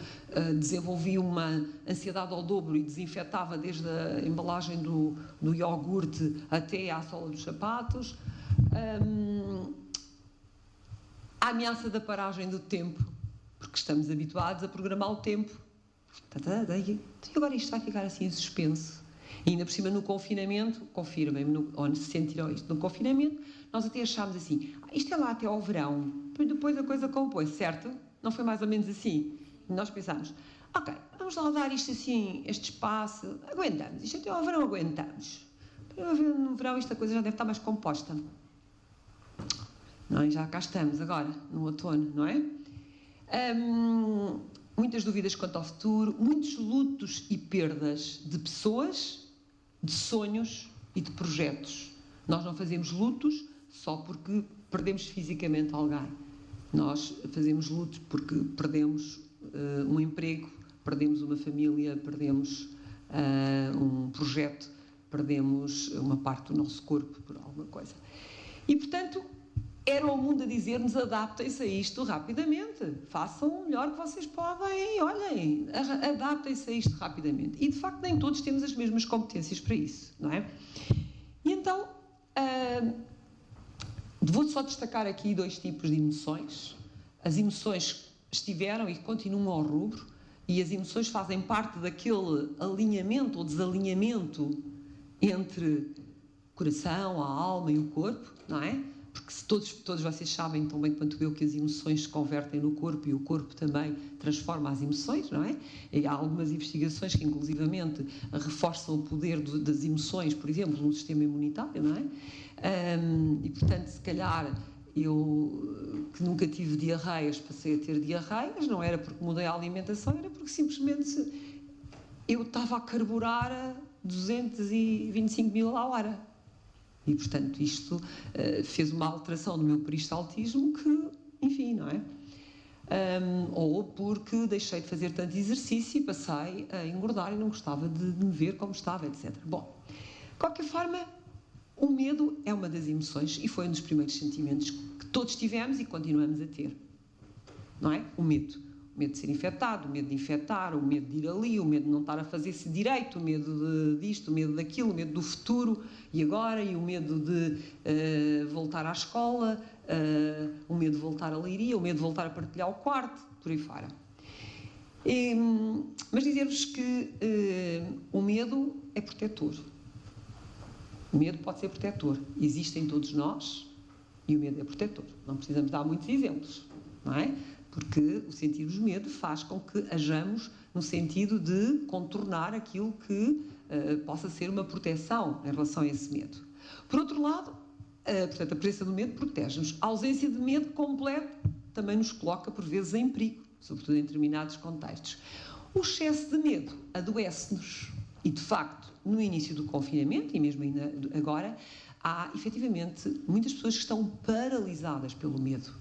desenvolvi uma ansiedade ao dobro e desinfetava desde a embalagem do, do iogurte até à sola dos sapatos. A ameaça da paragem do tempo, porque estamos habituados a programar o tempo. E agora isto vai ficar assim em suspenso e ainda por cima no confinamento, confirmem-me, ou se sentiram isto no confinamento, nós até achámos assim, ah, isto é lá até ao verão, depois a coisa compõe, certo? Não foi mais ou menos assim? Nós pensámos, ok, vamos lá dar isto assim, este espaço, aguentamos, isto até ao verão aguentamos. No verão esta coisa já deve estar mais composta. Não, é? já cá estamos agora, no outono, não é? Muitas dúvidas quanto ao futuro, muitos lutos e perdas de pessoas, de sonhos e de projetos. Nós não fazemos lutos só porque perdemos fisicamente alguém. Nós fazemos lutos porque perdemos uh, um emprego, perdemos uma família, perdemos uh, um projeto, perdemos uma parte do nosso corpo por alguma coisa. E, portanto, era o mundo a dizer-nos adaptem-se a isto rapidamente, façam o melhor que vocês podem, olhem, adaptem-se a isto rapidamente. E de facto nem todos temos as mesmas competências para isso, não é? E então, uh, vou só destacar aqui dois tipos de emoções. As emoções estiveram e continuam ao rubro, e as emoções fazem parte daquele alinhamento ou desalinhamento entre coração, a alma e o corpo, não é? Porque todos, todos vocês sabem tão bem quanto eu que as emoções se convertem no corpo e o corpo também transforma as emoções, não é? E há algumas investigações que, inclusivamente, reforçam o poder do, das emoções, por exemplo, no sistema imunitário, não é? Um, e, portanto, se calhar eu, que nunca tive diarreias, passei a ter diarreias, não era porque mudei a alimentação, era porque simplesmente eu estava a carburar a 225 mil a hora e, portanto, isto uh, fez uma alteração no meu peristaltismo que, enfim, não é? Um, ou porque deixei de fazer tanto exercício e passei a engordar e não gostava de, de me ver como estava, etc. Bom, de qualquer forma, o medo é uma das emoções e foi um dos primeiros sentimentos que todos tivemos e continuamos a ter. Não é? O medo o medo de ser infectado, o medo de infectar, o medo de ir ali, o medo de não estar a fazer-se direito, o medo de, disto, o medo daquilo, o medo do futuro e agora, e o medo de uh, voltar à escola, uh, o medo de voltar à leiria, o medo de voltar a partilhar o quarto, por aí fora. E, mas dizer-vos que uh, o medo é protetor. O medo pode ser protetor. Existe em todos nós e o medo é protetor. Não precisamos dar muitos exemplos, não é? porque o sentirmos medo faz com que hajamos no sentido de contornar aquilo que uh, possa ser uma proteção em relação a esse medo. Por outro lado, uh, portanto, a presença do medo protege-nos. A ausência de medo completo também nos coloca, por vezes, em perigo, sobretudo em determinados contextos. O excesso de medo adoece-nos e, de facto, no início do confinamento, e mesmo ainda agora, há efetivamente muitas pessoas que estão paralisadas pelo medo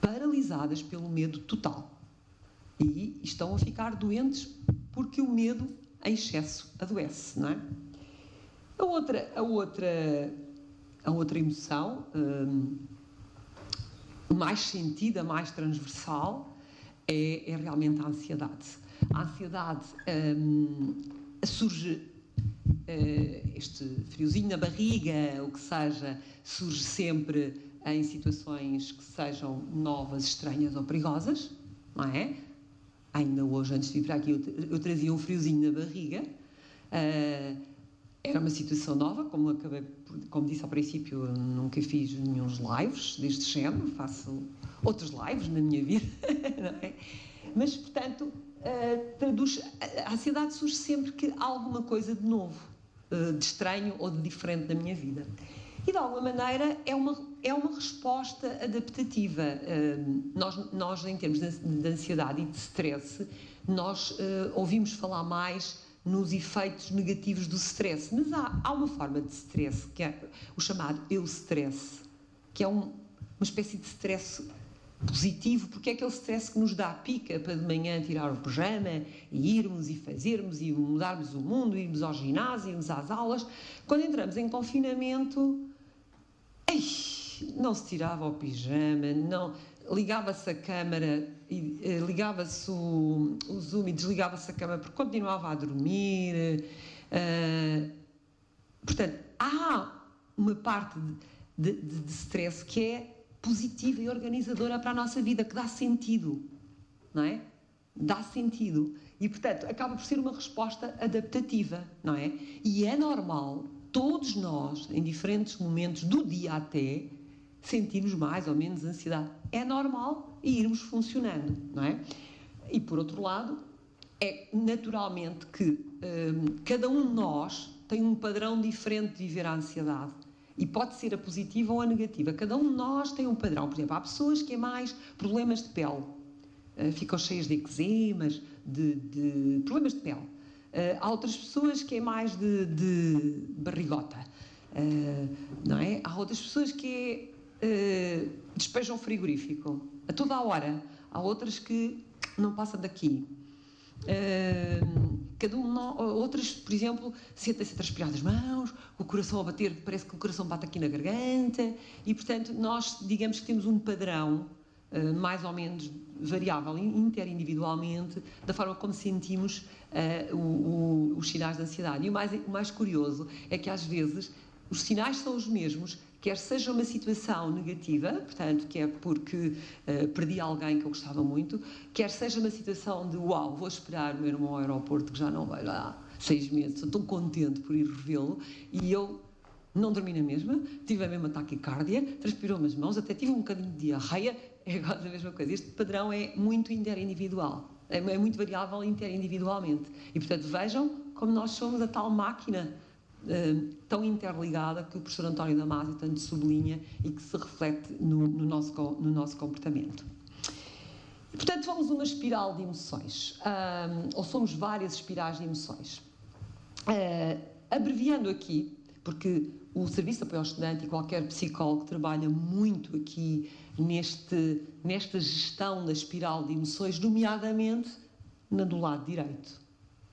paralisadas pelo medo total. E estão a ficar doentes porque o medo em excesso adoece, não é? A outra, a outra, a outra emoção hum, mais sentida, mais transversal, é, é, realmente a ansiedade. A ansiedade hum, surge uh, este friozinho na barriga, o que seja, surge sempre em situações que sejam novas, estranhas ou perigosas, não é? Ainda hoje, antes de vir para aqui, eu, eu trazia um friozinho na barriga. Uh, era uma situação nova, como, acabei, como disse ao princípio, nunca fiz nenhum lives deste género, faço outros lives na minha vida, é? Mas, portanto, uh, traduz, a ansiedade surge sempre que há alguma coisa de novo, uh, de estranho ou de diferente na minha vida. E, de alguma maneira, é uma, é uma resposta adaptativa. Uh, nós, nós, em termos de, de ansiedade e de stress, nós uh, ouvimos falar mais nos efeitos negativos do stress. Mas há, há uma forma de stress, que é o chamado eu-stress, que é um, uma espécie de stress positivo, porque é aquele stress que nos dá a pica para de manhã tirar o pijama e irmos e fazermos e mudarmos o mundo, irmos ao ginásio, irmos às aulas. Quando entramos em confinamento, Ei, não se tirava o pijama, não ligava-se a câmara, eh, ligava-se o, o, Zoom e desligava-se a câmara porque continuava a dormir. Uh, portanto, há uma parte de, de, de stress que é positiva e organizadora para a nossa vida, que dá sentido, não é? Dá sentido. E, portanto, acaba por ser uma resposta adaptativa, não é? E é normal todos nós, em diferentes momentos do dia até, sentirmos mais ou menos ansiedade. É normal e irmos funcionando, não é? E por outro lado, é naturalmente que hum, cada um de nós tem um padrão diferente de viver a ansiedade. E pode ser a positiva ou a negativa. Cada um de nós tem um padrão. Por exemplo, há pessoas que têm mais problemas de pele. uh, ficam cheias de eczemas, de, de, problemas de pele. Uh, há outras pessoas que é mais de, de barrigota, não é? Há outras pessoas que é despejam frigorífico a toda a hora. Há outras que não passam daqui. Cada um, outras, por exemplo, sentem-se a transpirar das mãos, o coração a bater, parece que o coração bate aqui na garganta, e portanto, nós, digamos que temos um padrão uh, mais ou menos variável interindividualmente, da forma como sentimos uh, o, o, os sinais de ansiedade. E o mais, o mais curioso é que às vezes os sinais são os mesmos, quer seja uma situação negativa, portanto, que é porque uh, perdi alguém que eu gostava muito, quer seja uma situação de uau, vou esperar o meu irmão ao aeroporto que já não vai lá seis meses, estou contente por ir revê-lo e eu não dormi na mesma, tive a mesma taquicardia, transpirou-me as mãos, até tive um bocadinho de diarreia, é igual a mesma coisa. Este padrão é muito interindividual, é, é muito variável interindividualmente. E, portanto, vejam como nós somos a tal máquina uh, tão interligada que o professor António Damasio tanto sublinha e que se reflete no, no nosso, no nosso comportamento. portanto, somos uma espiral de emoções, ou somos várias espirais de emoções. Uh, abreviando aqui, porque o Serviço de Apoio ao Estudante e qualquer psicólogo trabalha muito aqui neste, nesta gestão da espiral de emoções, nomeadamente na do lado direito,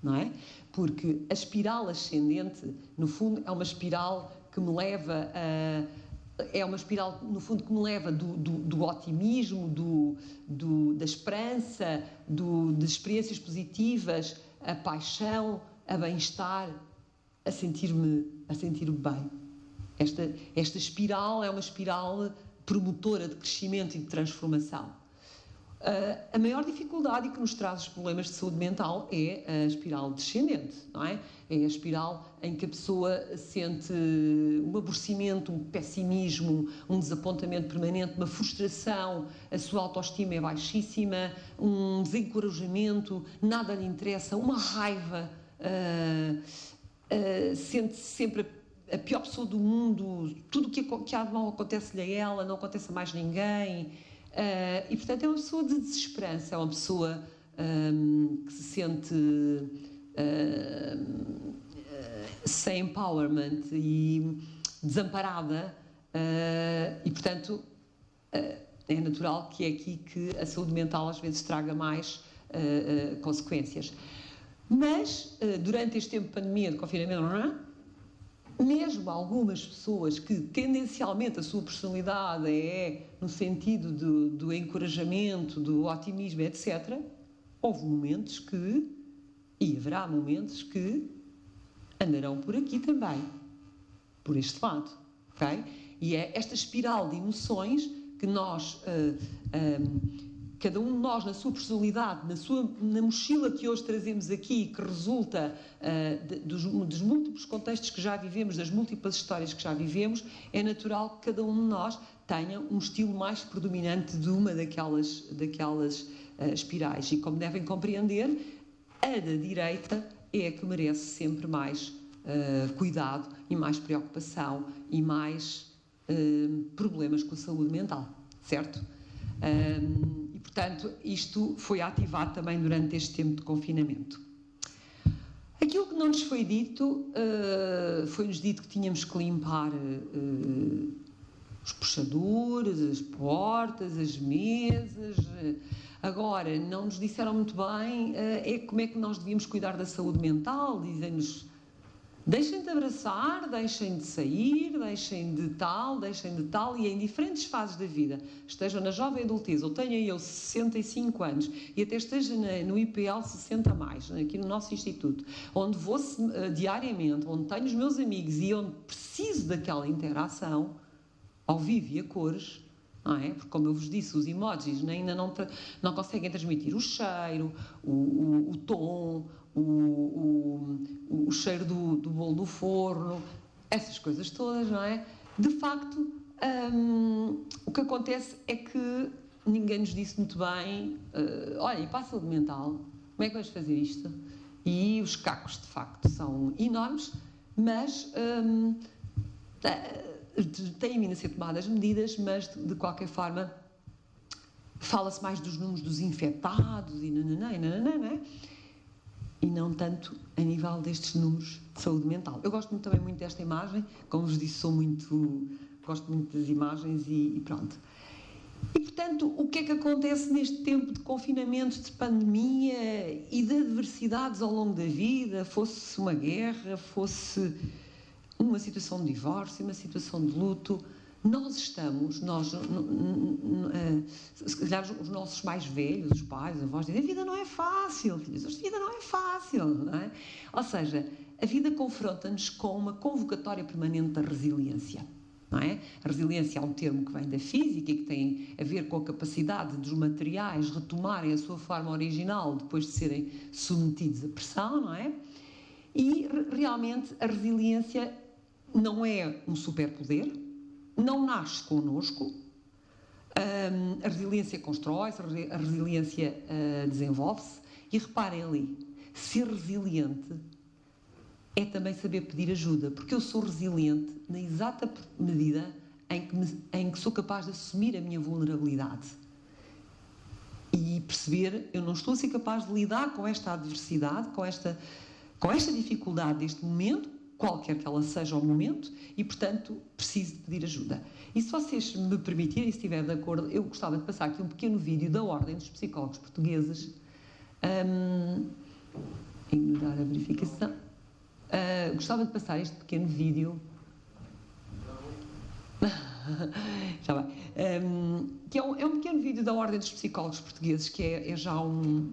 não é? porque a espiral ascendente, no fundo, é uma espiral que me leva a. É uma espiral, no fundo, que me leva do, do, do otimismo, do, do, da esperança, do, de experiências positivas, a paixão, a bem-estar, a sentir-me a sentir bem. Esta, esta espiral é uma espiral promotora de crescimento e de transformação. Uh, a maior dificuldade que nos traz os problemas de saúde mental é a espiral descendente, não é? É a espiral em que a pessoa sente um aborrecimento, um pessimismo, um desapontamento permanente, uma frustração, a sua autoestima é baixíssima, um desencorajamento, nada lhe interessa, uma raiva, uh, uh, sente-se sempre a pior pessoa do mundo, tudo que, que há de mal acontece-lhe a ela, não acontece a mais ninguém. Uh, e, portanto, é uma pessoa de desesperança, é uma pessoa um, que se sente uh, sem empowerment e desamparada, uh, e, portanto, é natural que é aqui que a saúde mental às vezes traga mais consequências. Mas, durante este tempo de pandemia, de confinamento, não é? Mesmo algumas pessoas que tendencialmente a sua personalidade é no sentido do, do encorajamento, do otimismo, etc., houve momentos que, e haverá momentos que andarão por aqui também, por este lado, ok? E é esta espiral de emoções que nós uh, um, cada um de nós, na sua personalidade, na, sua, na mochila que hoje trazemos aqui, que resulta uh, de, dos, dos, múltiplos contextos que já vivemos, das múltiplas histórias que já vivemos, é natural que cada um de nós tenha um estilo mais predominante de uma daquelas, daquelas uh, espirais. E como devem compreender, a da direita é a que merece sempre mais uh, cuidado e mais preocupação e mais problemas com a saúde mental, certo? Um, portanto, isto foi ativado também durante este tempo de confinamento. Aquilo que não nos foi dito, uh, foi-nos dito que tínhamos que limpar uh, os puxadores, as portas, as mesas. Agora, não nos disseram muito bem uh, é como é que nós devíamos cuidar da saúde mental, dizem-nos Deixem de abraçar, deixem de sair, deixem de tal, deixem de tal, e em diferentes fases da vida, estejam na jovem adultez, ou tenha eu 65 anos, e até esteja no IPL 60 mais, aqui no nosso instituto, onde vou uh, diariamente, onde tenho os meus amigos e onde preciso daquela interação, ao vivo e a cores, é? Porque, como eu vos disse, os emojis ainda não, não conseguem transmitir o cheiro, o, o, o tom, o, o, o cheiro do, do bolo do forno, essas coisas todas, não é? De facto, hum, o que acontece é que ninguém nos disse muito bem: uh, olha, e para a saúde mental, como é que vamos fazer isto? E os cacos, de facto, são enormes, mas hum, têm vindo a ser tomadas medidas, mas de, de qualquer forma fala-se mais dos números dos infectados e nananã, e nananã, e não tanto a nível destes números de saúde mental. Eu gosto também muito desta imagem, como vos disse, sou muito, gosto muito das imagens e, e pronto. E, portanto, o que é que acontece neste tempo de confinamento, de pandemia e de adversidades ao longo da vida, fosse uma guerra, fosse uma situação de divórcio, uma situação de luto, nós estamos, nós, eh, se calhar os nossos mais velhos, os pais, os avós, dizem: a vida não é fácil, filhos, a vida não é fácil, não é? Ou seja, a vida confronta-nos com uma convocatória permanente da resiliência. É? A resiliência é um termo que vem da física e que tem a ver com a capacidade dos materiais retomarem a sua forma original depois de serem submetidos à pressão, não é? E realmente a resiliência não é um superpoder, não nasce connosco. a resiliência constrói-se, a resiliência uh, desenvolve-se. E reparem ali, ser resiliente é também saber pedir ajuda, porque eu sou resiliente na exata medida em que, me, em que sou capaz de assumir a minha vulnerabilidade e perceber eu não estou a ser capaz de lidar com esta adversidade, com esta, com esta dificuldade deste momento, qualquer que ela seja o momento, e portanto preciso de pedir ajuda. E se vocês me permitirem, se estiver de acordo, eu gostava de passar aqui um pequeno vídeo da Ordem dos Psicólogos Portugueses. Um, ignorar a verificação. Uh, gostava de passar este pequeno vídeo. já vai. Um, que é um, é um, pequeno vídeo da Ordem dos Psicólogos Portugueses, que é, é já um,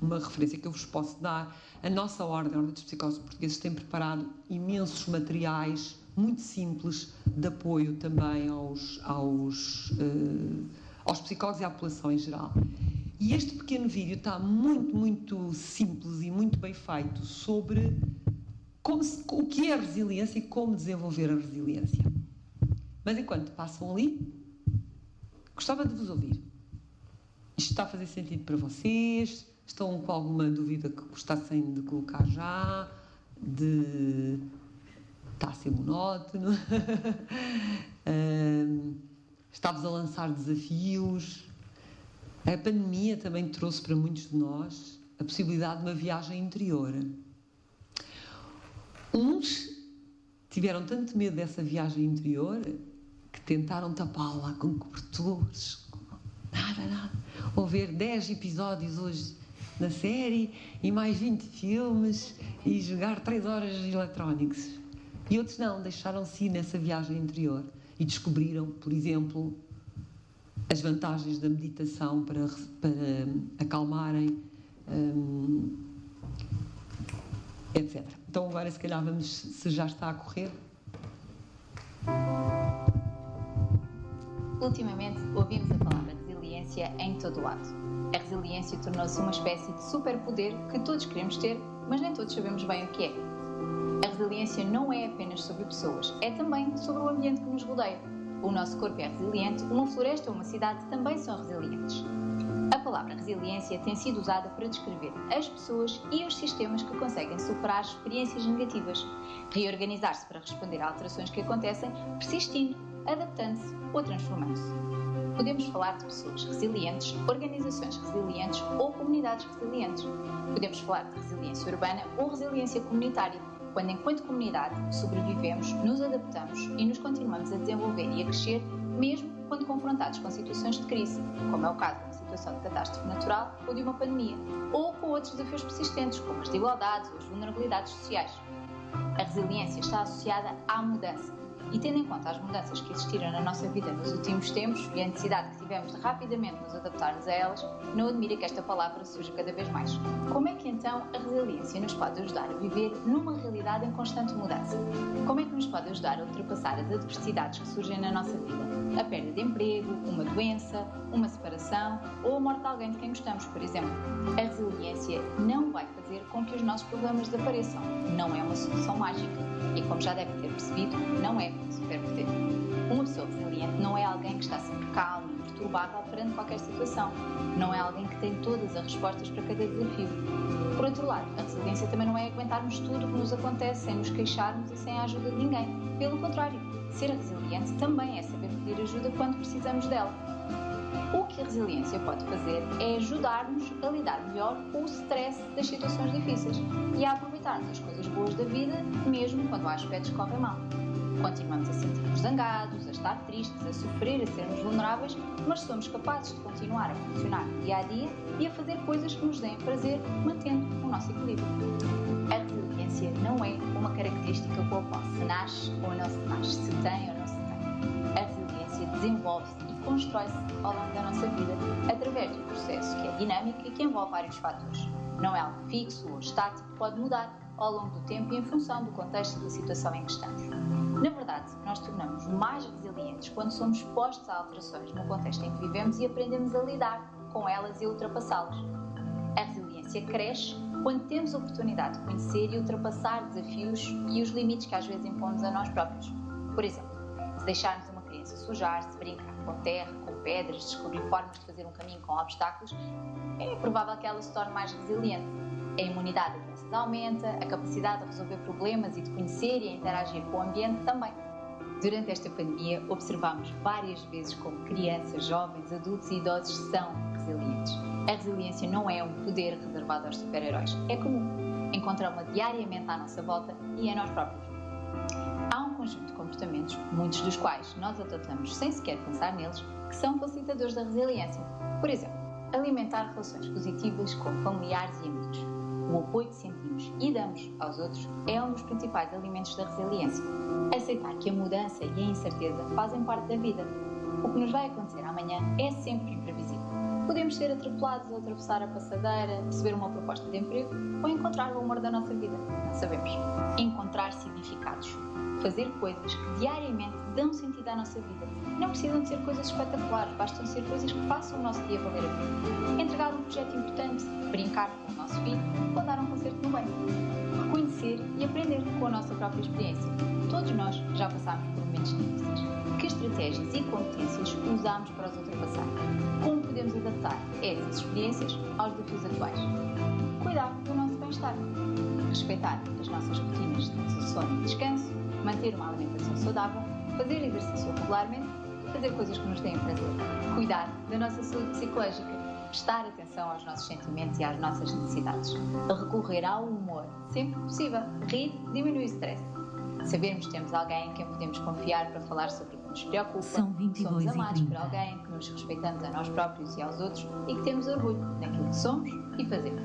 uma referência que eu vos posso dar. A nossa Ordem, a Ordem dos Psicólogos Portugueses, tem preparado imensos materiais muito simples de apoio também aos, aos, uh, aos psicólogos e à população em geral. E este pequeno vídeo está muito, muito simples e muito bem feito sobre como se, o que é a resiliência e como desenvolver a resiliência. Mas enquanto passam ali, gostava de vos ouvir. Isto está a fazer sentido para vocês? Estão com alguma dúvida que gostassem de colocar já? De. Está a ser monótono? Está-vos a lançar desafios? A pandemia também trouxe para muitos de nós a possibilidade de uma viagem interior Uns tiveram tanto medo dessa viagem interior que tentaram tapá-la com cobertores, nada, nada. Ou ver 10 episódios hoje na série e mais 20 filmes e jogar 3 horas de eletrónicos. E outros não, deixaram-se ir nessa viagem interior e descobriram, por exemplo, as vantagens da meditação para, para acalmarem. Um, etc. Então agora se calhar vamos, se já está a correr. Ultimamente ouvimos a palavra resiliência em todo lado. A resiliência tornou-se uma espécie de superpoder que todos queremos ter, mas nem todos sabemos bem o que é. A resiliência não é apenas sobre pessoas, é também sobre o ambiente que nos rodeia. O nosso corpo é resiliente, uma floresta ou uma cidade também são resilientes. A palavra resiliência tem sido usada para descrever as pessoas e os sistemas que conseguem superar experiências negativas, reorganizar-se para responder a alterações que acontecem, persistindo, adaptando-se ou transformando-se. Podemos falar de pessoas resilientes, organizações resilientes ou comunidades resilientes. Podemos falar de resiliência urbana ou resiliência comunitária, quando, enquanto comunidade, sobrevivemos, nos adaptamos e nos continuamos a desenvolver e a crescer, mesmo quando confrontados com situações de crise, como é o caso situação de catástrofe natural ou de uma pandemia, ou com outros desafios persistentes, como as desigualdades ou as vulnerabilidades sociais. A resiliência está associada à mudança, e tendo em conta as mudanças que existiram na nossa vida nos últimos tempos e a necessidade que tivemos de rapidamente nos adaptarmos a elas, não admira que esta palavra surja cada vez mais. Como é que então a resiliência nos pode ajudar a viver numa realidade em constante mudança? Como é que nos pode ajudar a ultrapassar as adversidades que surgem na nossa vida? A perda de emprego, uma doença, uma separação ou a morte de alguém de quem gostamos, por exemplo. A resiliência não vai fazer com que os nossos problemas desapareçam. Não é uma solução mágica e, como já devem ter percebido, não é superpoder. Uma pessoa resiliente não é alguém que está sempre calmo, imperturbável perante qualquer situação. Não é alguém que tem todas as respostas para cada desafio. Por outro lado, a resiliência também não é aguentarmos tudo o que nos acontece sem nos queixarmos e sem a ajuda de ninguém. Pelo contrário, ser resiliente também é saber pedir ajuda quando precisamos dela. O que a resiliência pode fazer é ajudar-nos a lidar melhor com o stress das situações difíceis e a aproveitarmos as coisas boas da vida, mesmo quando há aspectos que correm mal. Continuamos a sentir-nos zangados, a estar tristes, a sofrer, a sermos vulneráveis, mas somos capazes de continuar a funcionar dia a dia e a fazer coisas que nos deem prazer, mantendo o nosso equilíbrio. A resiliência não é uma característica com a qual se nasce ou não se nasce, se tem ou não se tem. A resiliência desenvolve-se constrói-se ao longo da nossa vida através de um processo que é dinâmico e que envolve vários fatores. Não é algo fixo ou estático, pode mudar ao longo do tempo e em função do contexto e da situação em que estamos. Na verdade, nós tornamos mais resilientes quando somos expostos a alterações no contexto em que vivemos e aprendemos a lidar com elas e ultrapassá-las. A resiliência cresce quando temos a oportunidade de conhecer e ultrapassar desafios e os limites que às vezes impomos a nós próprios. Por exemplo, se deixarmos uma criança sujar-se, brincar com terra, com pedras, descobrir formas de fazer um caminho com obstáculos, é provável que ela se torne mais resiliente. A imunidade aumenta, a capacidade de resolver problemas e de conhecer e interagir com o ambiente também. Durante esta pandemia, observamos várias vezes como crianças, jovens, adultos e idosos são resilientes. A resiliência não é um poder reservado aos super-heróis, é comum. Encontramos-la diariamente à nossa volta e em nós próprios. Há um conjunto de comportamentos, muitos dos quais nós adotamos sem sequer pensar neles, que são facilitadores da resiliência. Por exemplo, alimentar relações positivas com familiares e amigos. O apoio que sentimos e damos aos outros é um dos principais alimentos da resiliência. Aceitar que a mudança e a incerteza fazem parte da vida. O que nos vai acontecer amanhã é sempre imprevisível. Podemos ser atropelados atravessar a passadeira, receber uma proposta de emprego ou encontrar o amor da nossa vida. Não sabemos. Encontrar significados fazer coisas que diariamente dão sentido à nossa vida. Não precisam de ser coisas espetaculares, bastam ser coisas que façam o nosso dia valer a pena. Entregar um projeto importante, brincar com o nosso filho ou dar um concerto no banho. E aprender com a nossa própria experiência. Todos nós já passámos por momentos difíceis. Que estratégias e competências usamos para os ultrapassar? Como podemos adaptar essas experiências aos desafios atuais? Cuidar do nosso bem-estar. Respeitar as nossas rotinas de sono e descanso manter uma alimentação saudável, fazer exercício regularmente fazer coisas que nos deem prazer. Cuidar da nossa saúde psicológica, prestar atenção aos nossos sentimentos e às nossas necessidades. Recorrer ao humor, sempre que possível. Rir diminui o stress. Sabermos que temos alguém em quem podemos confiar para falar sobre o que nos preocupa. São 22 Somos amados por alguém, que nos respeitamos a nós próprios e aos outros e que temos orgulho naquilo que somos e fazemos.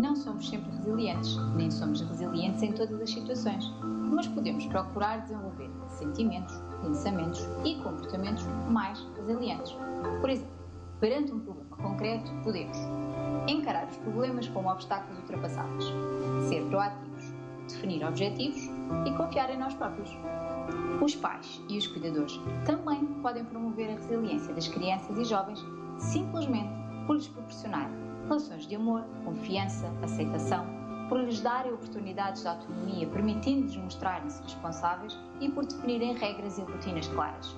Não somos sempre resilientes, nem somos resilientes em todas as situações mas podemos procurar desenvolver sentimentos, pensamentos e comportamentos mais resilientes. Por exemplo, perante um problema concreto, podemos encarar os problemas como obstáculos ultrapassáveis, ser proativos, definir objetivos e confiar em nós próprios. Os pais e os cuidadores também podem promover a resiliência das crianças e jovens simplesmente por lhes proporcionar relações de amor, confiança, aceitação por lhes darem oportunidades de autonomia, permitindo-lhes mostrarem-se responsáveis e por definirem regras e rotinas claras.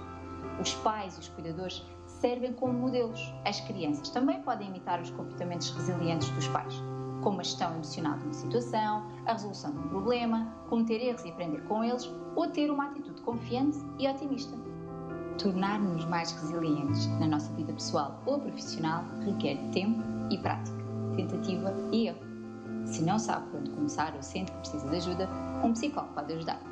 Os pais e os cuidadores servem como modelos. As crianças também podem imitar os comportamentos resilientes dos pais, como a gestão emocional de uma situação, a resolução de um problema, cometer erros e aprender com eles, ou ter uma atitude confiante e otimista. Tornar-nos mais resilientes na nossa vida pessoal ou profissional requer tempo e prática, tentativa e erro. Se não sabe por onde começar ou sente que precisa de ajuda, um psicólogo pode ajudar.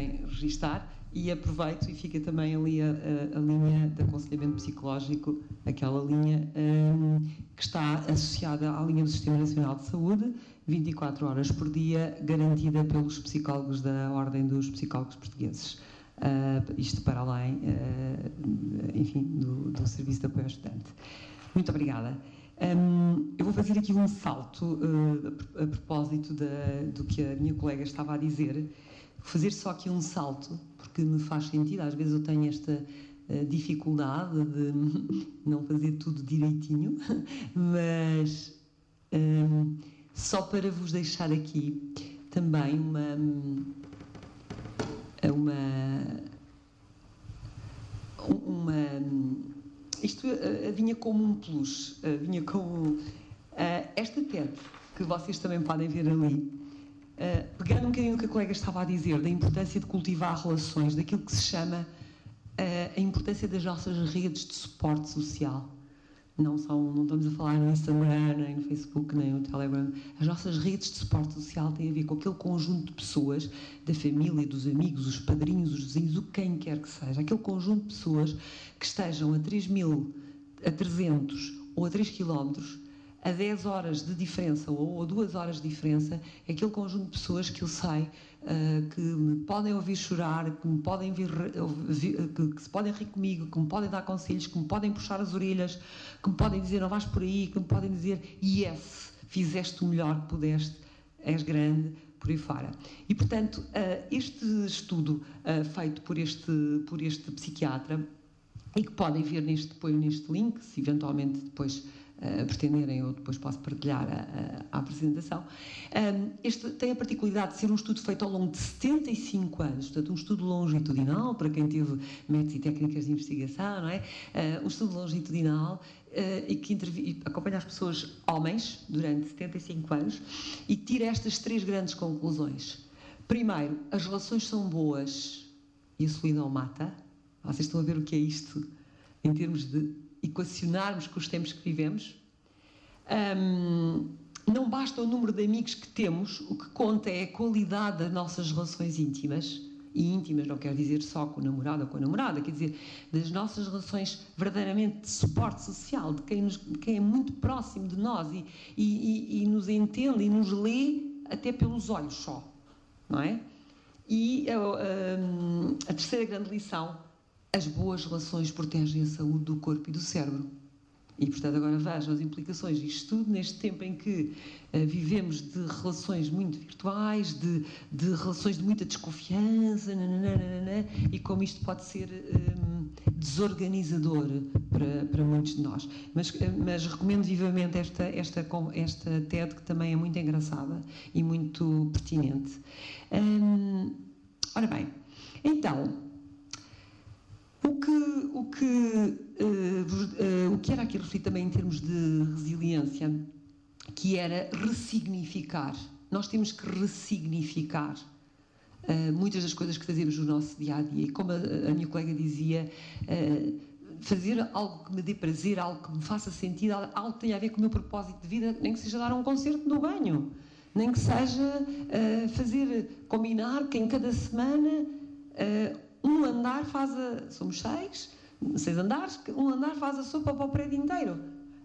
Quiserem registrar. E aproveito e fica também ali a, a, a linha de aconselhamento psicológico, aquela linha um, que está associada à linha do Sistema Nacional de Saúde, 24 horas por dia, garantida pelos psicólogos da Ordem dos Psicólogos Portugueses. Uh, isto para além, uh, enfim, do, do, Serviço de Apoio ao Estudante. Muito obrigada. Um, eu vou fazer aqui um salto uh, a, propósito do que a minha colega estava a dizer. Fazer só aqui um salto, porque me faz sentido. Às vezes eu tenho esta dificuldade de não fazer tudo direitinho, mas um, só para vos deixar aqui também uma. uma. uma isto uh, vinha como um plus, uh, vinha como. Uh, esta TED, que vocês também podem ver ali, pegando um bocadinho no que a colega estava a dizer, da importância de cultivar relações, daquilo que se chama a importância das nossas redes de suporte social não são, não estamos a falar no Instagram, nem no Facebook, nem no Telegram. As nossas redes de suporte social têm a ver com aquele conjunto de pessoas, da família, dos amigos, os padrinhos, os vizinhos, o quem quer que seja, aquele conjunto de pessoas que estejam a 3 mil, a 300 ou a 3 quilómetros a 10 horas de diferença ou a 2 horas de diferença, é aquele conjunto de pessoas que eu sei uh, que me podem ouvir chorar, que me podem vir, que, que, se podem rir comigo, que me podem dar conselhos, que me podem puxar as orelhas, que me podem dizer não vais por aí, que me podem dizer yes, fizeste o melhor que pudeste, és grande, por aí fora. E, portanto, uh, este estudo feito por este, por este psiquiatra, e que podem ver neste, neste link, se eventualmente depois uh, pretenderem, eu depois posso partilhar a, a, a apresentação. Um, este tem a particularidade de ser um estudo feito ao longo de 75 anos, portanto, um estudo longitudinal, para quem teve métodos e técnicas de investigação, não é? Uh, um estudo longitudinal Uh, e que acompanha as pessoas homens durante 75 anos e tira estas três grandes conclusões. Primeiro, as relações são boas e a solidão mata. Vocês estão a ver o que é isto em termos de equacionarmos com os tempos que vivemos. Um, não basta o número de amigos que temos, o que conta é a qualidade das nossas relações íntimas. E íntimas não quer dizer só com o namorado ou com a namorada, quer dizer das nossas relações verdadeiramente de suporte social, de quem, nos, quem é muito próximo de nós e, e, e, nos entende e nos lê até pelos olhos só, não é? E um, a terceira grande lição as boas relações protegem a saúde do corpo e do cérebro. E, portanto, agora vejam as implicações disto tudo neste tempo em que uh, vivemos de relações muito virtuais, de, de relações de muita desconfiança, nananana, e como isto pode ser um, desorganizador para, para muitos de nós. Mas, uh, mas recomendo vivamente esta, esta, esta TED, que também é muito engraçada e muito pertinente. Um, ora bem, então. O que, o que, uh, uh, o que era aquilo referido também em termos de resiliência, que era ressignificar. Nós temos que ressignificar uh, muitas das coisas que fazemos no nosso dia a dia. E como a, a minha colega dizia, fazer algo que me dê prazer, algo que me faça sentido, algo que tenha a ver com o meu propósito de vida, nem que seja dar um concerto no banho, nem que seja fazer, combinar que em cada semana um andar faz a. Somos seis, seis andares, um andar faz a sopa para o prédio inteiro.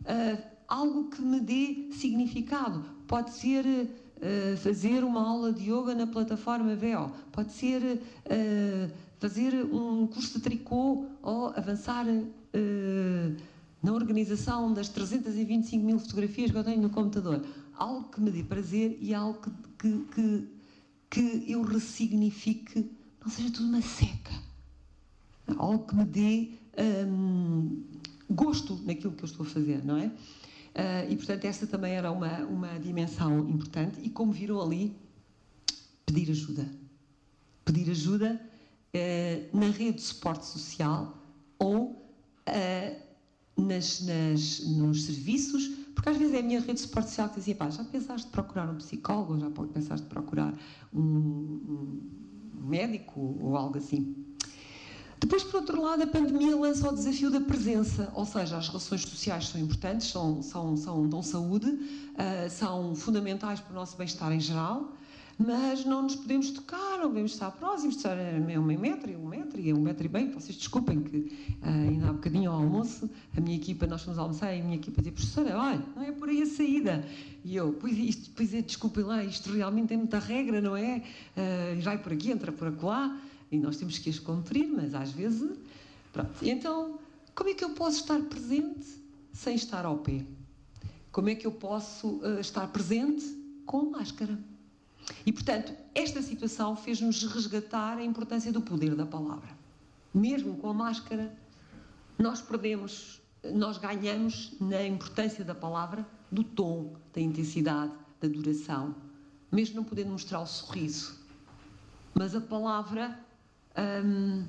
Uh, algo que me dê significado. Pode ser uh, fazer uma aula de yoga na plataforma VO, pode ser uh, fazer um curso de tricô ou avançar na organização das 325 mil fotografias que eu tenho no computador. Algo que me dê prazer e algo que, que, que, que eu ressignifique não seja tudo uma seca. Algo que me dê hum, gosto naquilo que eu estou a fazer, não é? Uh, e, portanto, essa também era uma, uma dimensão importante. E, como viram ali, pedir ajuda. Pedir ajuda uh, na rede de suporte social ou uh, nas, nas, nos serviços, porque às vezes é a minha rede de suporte social que dizia, pá, já pensaste procurar um psicólogo, já pensaste procurar um, um médico ou algo assim. Depois, por outro lado, a pandemia lança o desafio da presença, ou seja, as relações sociais são importantes, são, são, são, dão saúde, uh, são fundamentais para o nosso bem-estar em geral, mas não nos podemos tocar, não podemos estar próximos, estar a um metro e um metro e um metro e bem. Vocês desculpem que uh, ainda há bocadinho ao almoço, a minha equipa, nós fomos almoçar e a minha equipa dizia, professora, olha, não é por aí a saída. E eu, pois, isto, pois é, desculpem lá, isto realmente tem muita regra, não é? Uh, vai por aqui, entra por acolá, e nós temos que as cumprir, mas às vezes. Pronto. Então, como é que eu posso estar presente sem estar ao pé? Como é que eu posso uh, estar presente com máscara? E, portanto, esta situação fez-nos resgatar a importância do poder da palavra. Mesmo com a máscara, nós perdemos, nós ganhamos na importância da palavra, do tom, da intensidade, da duração. mesmo não podendo mostrar o sorriso. Mas a palavra hum,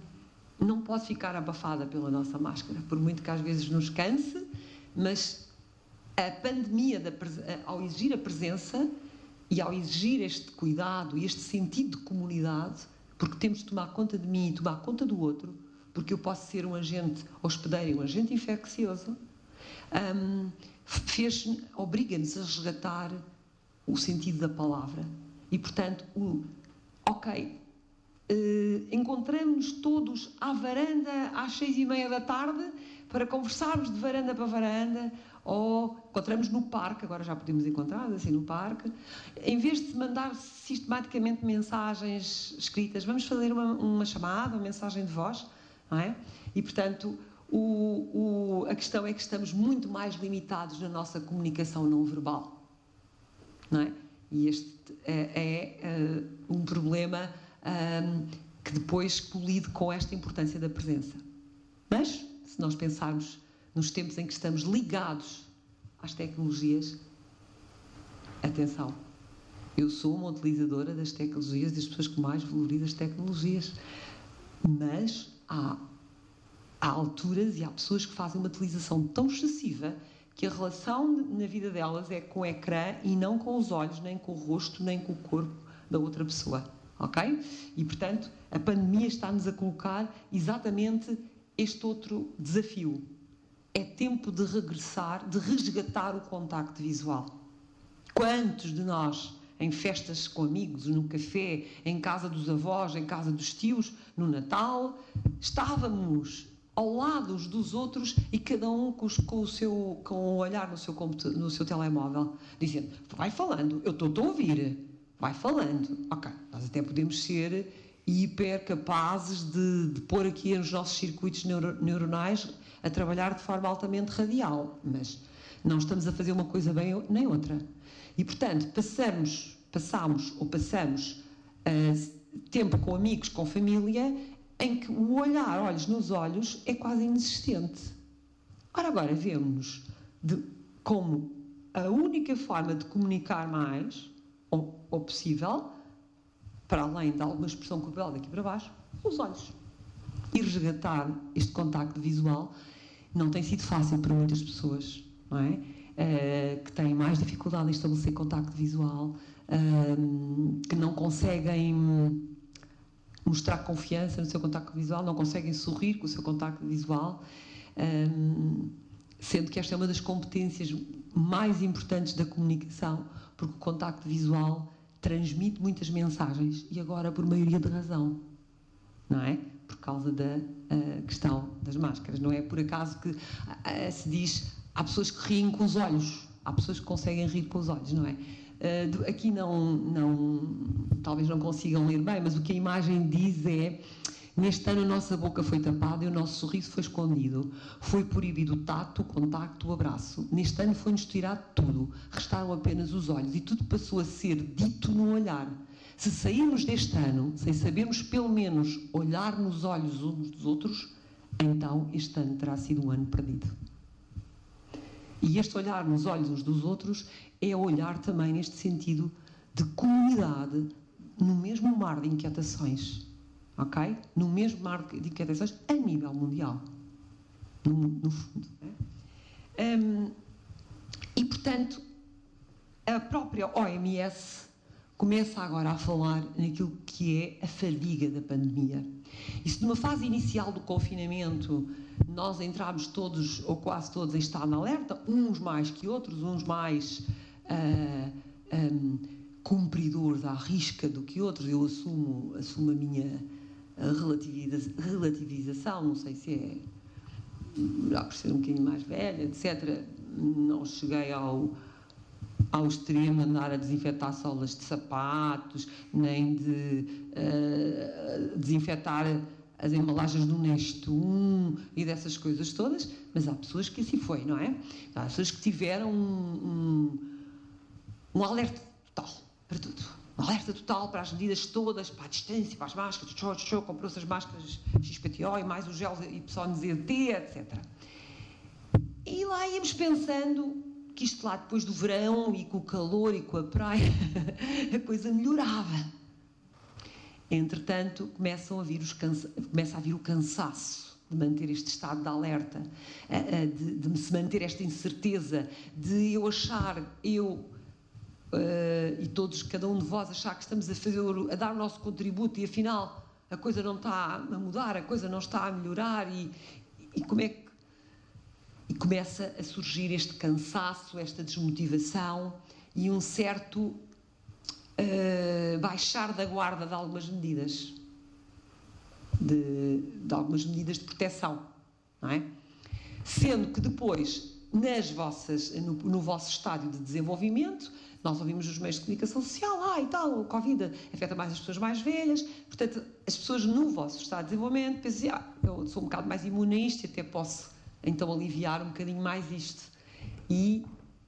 não pode ficar abafada pela nossa máscara, por muito que às vezes nos canse, mas a pandemia, da, ao exigir a presença e ao exigir este cuidado e este sentido de comunidade, porque temos de tomar conta de mim e tomar conta do outro, porque eu posso ser um agente hospedeiro, um agente infeccioso, um, fez, obriga-nos a resgatar o sentido da palavra. E, portanto, o, ok, uh, encontramos-nos todos à varanda às seis e meia da tarde para conversarmos de varanda para varanda, ou encontramos no parque, agora já podemos encontrar assim no parque, em vez de mandar sistematicamente mensagens escritas, vamos fazer uma, uma chamada, uma mensagem de voz, não é? E portanto, o, o, a questão é que estamos muito mais limitados na nossa comunicação não verbal, não é? E este é, é, é um problema que depois colide com esta importância da presença. Mas, se nós pensarmos nos tempos em que estamos ligados às tecnologias, atenção, eu sou uma utilizadora das tecnologias, das pessoas que mais valorizam as tecnologias, mas há, há alturas e há pessoas que fazem uma utilização tão excessiva que a relação na vida delas é com o ecrã e não com os olhos, nem com o rosto, nem com o corpo da outra pessoa. Ok? E portanto, a pandemia está-nos a colocar exatamente este outro desafio é tempo de regressar, de resgatar o contacto visual. Quantos de nós, em festas com amigos, no café, em casa dos avós, em casa dos tios, no Natal, estávamos ao lado uns dos outros e cada um com, o seu com o olhar no seu no seu telemóvel, dizendo: vai falando, eu estou a ouvir, vai falando. Ok, nós até podemos ser hiper capazes de, de pôr aqui nos nossos circuitos neuro, neuronais a trabalhar de forma altamente radial, mas não estamos a fazer uma coisa bem nem outra. E, portanto, passamos, passamos ou passamos uh, tempo com amigos, com família, em que o olhar olhos nos olhos é quase inexistente. Ora, agora vemos como a única forma de comunicar mais, ou, ou possível, para além de alguma expressão corporal daqui para baixo, os olhos. E resgatar este contacto visual não tem sido fácil para muitas pessoas, não é? Uh, que têm mais dificuldade em estabelecer contacto visual, uh, que não conseguem mostrar confiança no seu contacto visual, não conseguem sorrir com o seu contacto visual, uh, sendo que esta é uma das competências mais importantes da comunicação, porque o contacto visual transmite muitas mensagens e agora por maioria de razão, não é? Por causa da uh, questão das máscaras. Não é por acaso que uh, se diz há pessoas que riem com os olhos, há pessoas que conseguem rir com os olhos, não é? Uh, aqui não, não, talvez não consigam ler bem, mas o que a imagem diz é Neste ano a nossa boca foi tapada e o nosso sorriso foi escondido. Foi proibido o tato, o contacto, o abraço. Neste ano foi-nos tirado tudo. Restaram apenas os olhos e tudo passou a ser dito no olhar. Se sairmos deste ano sem sabermos pelo menos olhar nos olhos uns dos outros, então este ano terá sido um ano perdido. E este olhar nos olhos uns dos outros é olhar também neste sentido de comunidade no mesmo mar de inquietações ok? No mesmo marco de inquietações a nível mundial, no, no fundo. É? Um, e, portanto, a própria OMS começa agora a falar naquilo que é a fadiga da pandemia. E se numa fase inicial do confinamento nós entramos todos, ou quase todos, em estado de alerta, uns mais que outros, uns mais uh, um, cumpridores à risca do que outros, eu assumo, assumo a minha relativiza, relativização, não sei se é já por ser um bocadinho mais velha, etc. Não cheguei ao, ao extremo andar a desinfetar solas de sapatos, nem de uh, desinfetar as embalagens do Nestum e dessas coisas todas, mas há pessoas que assim foi, não é? Há pessoas que tiveram um, um, um alerta total para tudo alerta total para as medidas todas, para a distância, para as máscaras, comprou-se as máscaras XPTO e mais os gel YZT, etc. E lá íamos pensando que isto lá depois do verão e com o calor e com a praia, a coisa melhorava. Entretanto, começam a vir os cansa... começa a vir o cansaço de manter este estado de alerta, de, se manter esta incerteza, de eu achar, eu uh, e todos, cada um de vós, achar que estamos a, fazer, a dar o nosso contributo e afinal a coisa não está a mudar, a coisa não está a melhorar e, e como é que. E começa a surgir este cansaço, esta desmotivação e um certo uh, baixar da guarda de algumas medidas. De, de, algumas medidas de proteção, não é? Sendo que depois, nas vossas, no, no vosso estádio de desenvolvimento, nós ouvimos nos meios de comunicação social, ah, e tal, o Covid afeta mais as pessoas mais velhas. Portanto, as pessoas no vosso estado de desenvolvimento pensam, ah, eu sou um bocado mais imune a isto e até posso então aliviar um bocadinho mais isto. E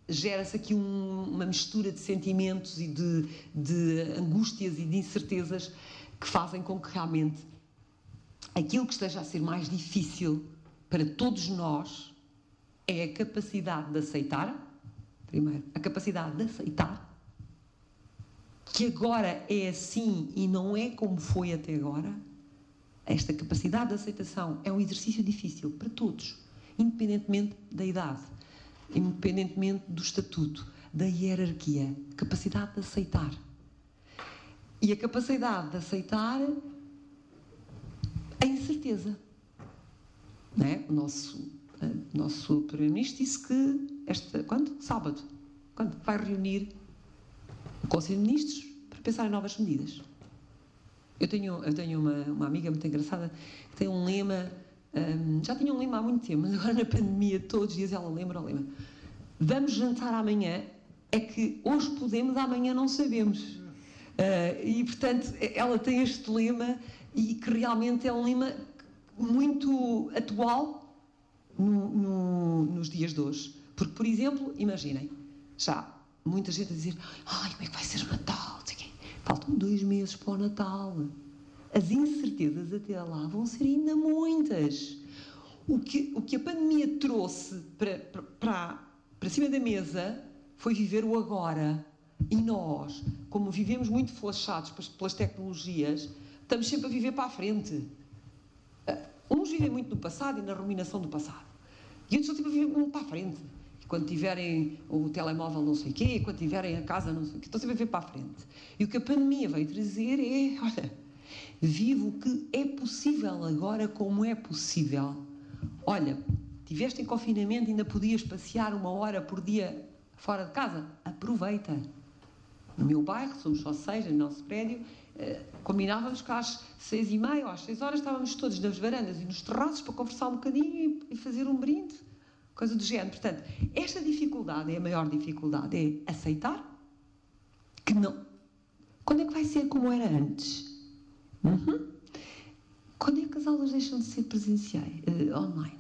gera-se aqui um, uma mistura de sentimentos e de, de angústias e de incertezas que fazem com que realmente aquilo que esteja a ser mais difícil para todos nós é a capacidade de aceitar Primeiro, a capacidade de aceitar que agora é assim e não é como foi até agora. Esta capacidade de aceitação é um exercício difícil para todos, independentemente da idade, independentemente do estatuto, da hierarquia. Capacidade de aceitar. E a capacidade de aceitar a incerteza. É? O nosso nosso Primeiro-Ministro disse que, esta, quando? Sábado, quando? Vai reunir o Conselho de Ministros para pensar em novas medidas. Eu tenho, eu tenho uma, uma amiga muito engraçada que tem um lema, já tinha um lema há muito tempo, mas agora na pandemia, todos os dias ela lembra o lema. Vamos jantar amanhã, é que hoje podemos, amanhã não sabemos. Uh, e, portanto, ela tem este lema e que realmente é um lema muito atual no, no, nos dias de hoje. Porque, por exemplo, imaginem, já muita gente a dizer ai, como é que vai ser o Natal? Faltam dois meses para o Natal. As incertezas até lá vão ser ainda muitas. O que, o que a pandemia trouxe para, para, para cima da mesa foi viver o agora. E nós, como vivemos muito flashados pelas tecnologias, estamos sempre a viver para a frente. Ah, uns vivem muito no passado e na ruminação do passado. E outros estão sempre a viver para a frente. E quando tiverem o telemóvel não sei o quê, quando tiverem a casa não sei o quê, estão sempre a viver para a frente. E o que a pandemia veio trazer é, olha, vivo o que é possível agora como é possível. Olha, tiveste em confinamento e ainda podias passear uma hora por dia fora de casa? Aproveita. No meu bairro, somos só seis no nosso prédio, eh, combinávamos que às seis e meia ou às seis horas estávamos todos nas varandas e nos terraços para conversar um bocadinho e, fazer um brinde, coisa do género. Portanto, esta dificuldade é a maior dificuldade, é aceitar que não. Quando é que vai ser como era antes? Uhum. Quando é que as aulas deixam de ser presenciais, uh, online?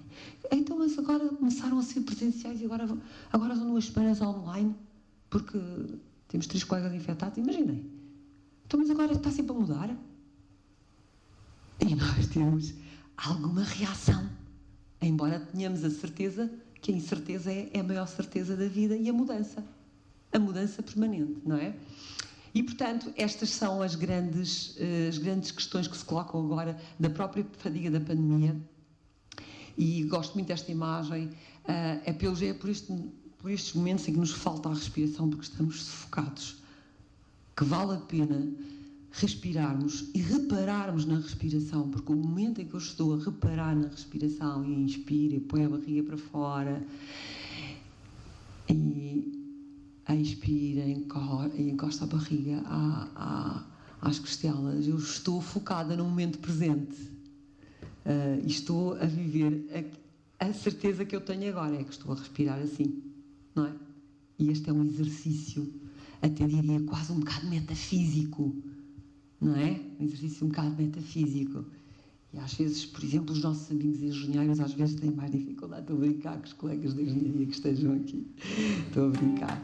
Então, mas agora começaram a ser presenciais e agora, agora são duas semanas online porque temos três colegas infectados. Imaginem então, mas agora está sempre a mudar? E nós temos alguma reação, embora tenhamos a certeza que a incerteza é, é a maior certeza da vida e a mudança. A mudança permanente, não é? E, portanto, estas são as grandes, eh, as grandes questões que se colocam agora da própria fadiga da pandemia. E gosto muito desta imagem. Eh, é, pelos, é por, este, por estes momentos em que nos falta a respiração, porque estamos sufocados que vale a pena respirarmos e repararmos na respiração, porque o momento em que eu estou a reparar na respiração e inspiro e põe a barriga para fora e e encosta a barriga à, à, às costelas, eu estou focada no momento presente uh, e estou a viver a, a certeza que eu tenho agora é que estou a respirar assim, não é? E este é um exercício até diria quase um bocado metafísico, não é? Um exercício um bocado metafísico. E às vezes, por exemplo, os nossos amigos engenheiros às vezes têm mais dificuldade. Estou a brincar com os colegas de engenharia que estejam aqui. Estou a brincar.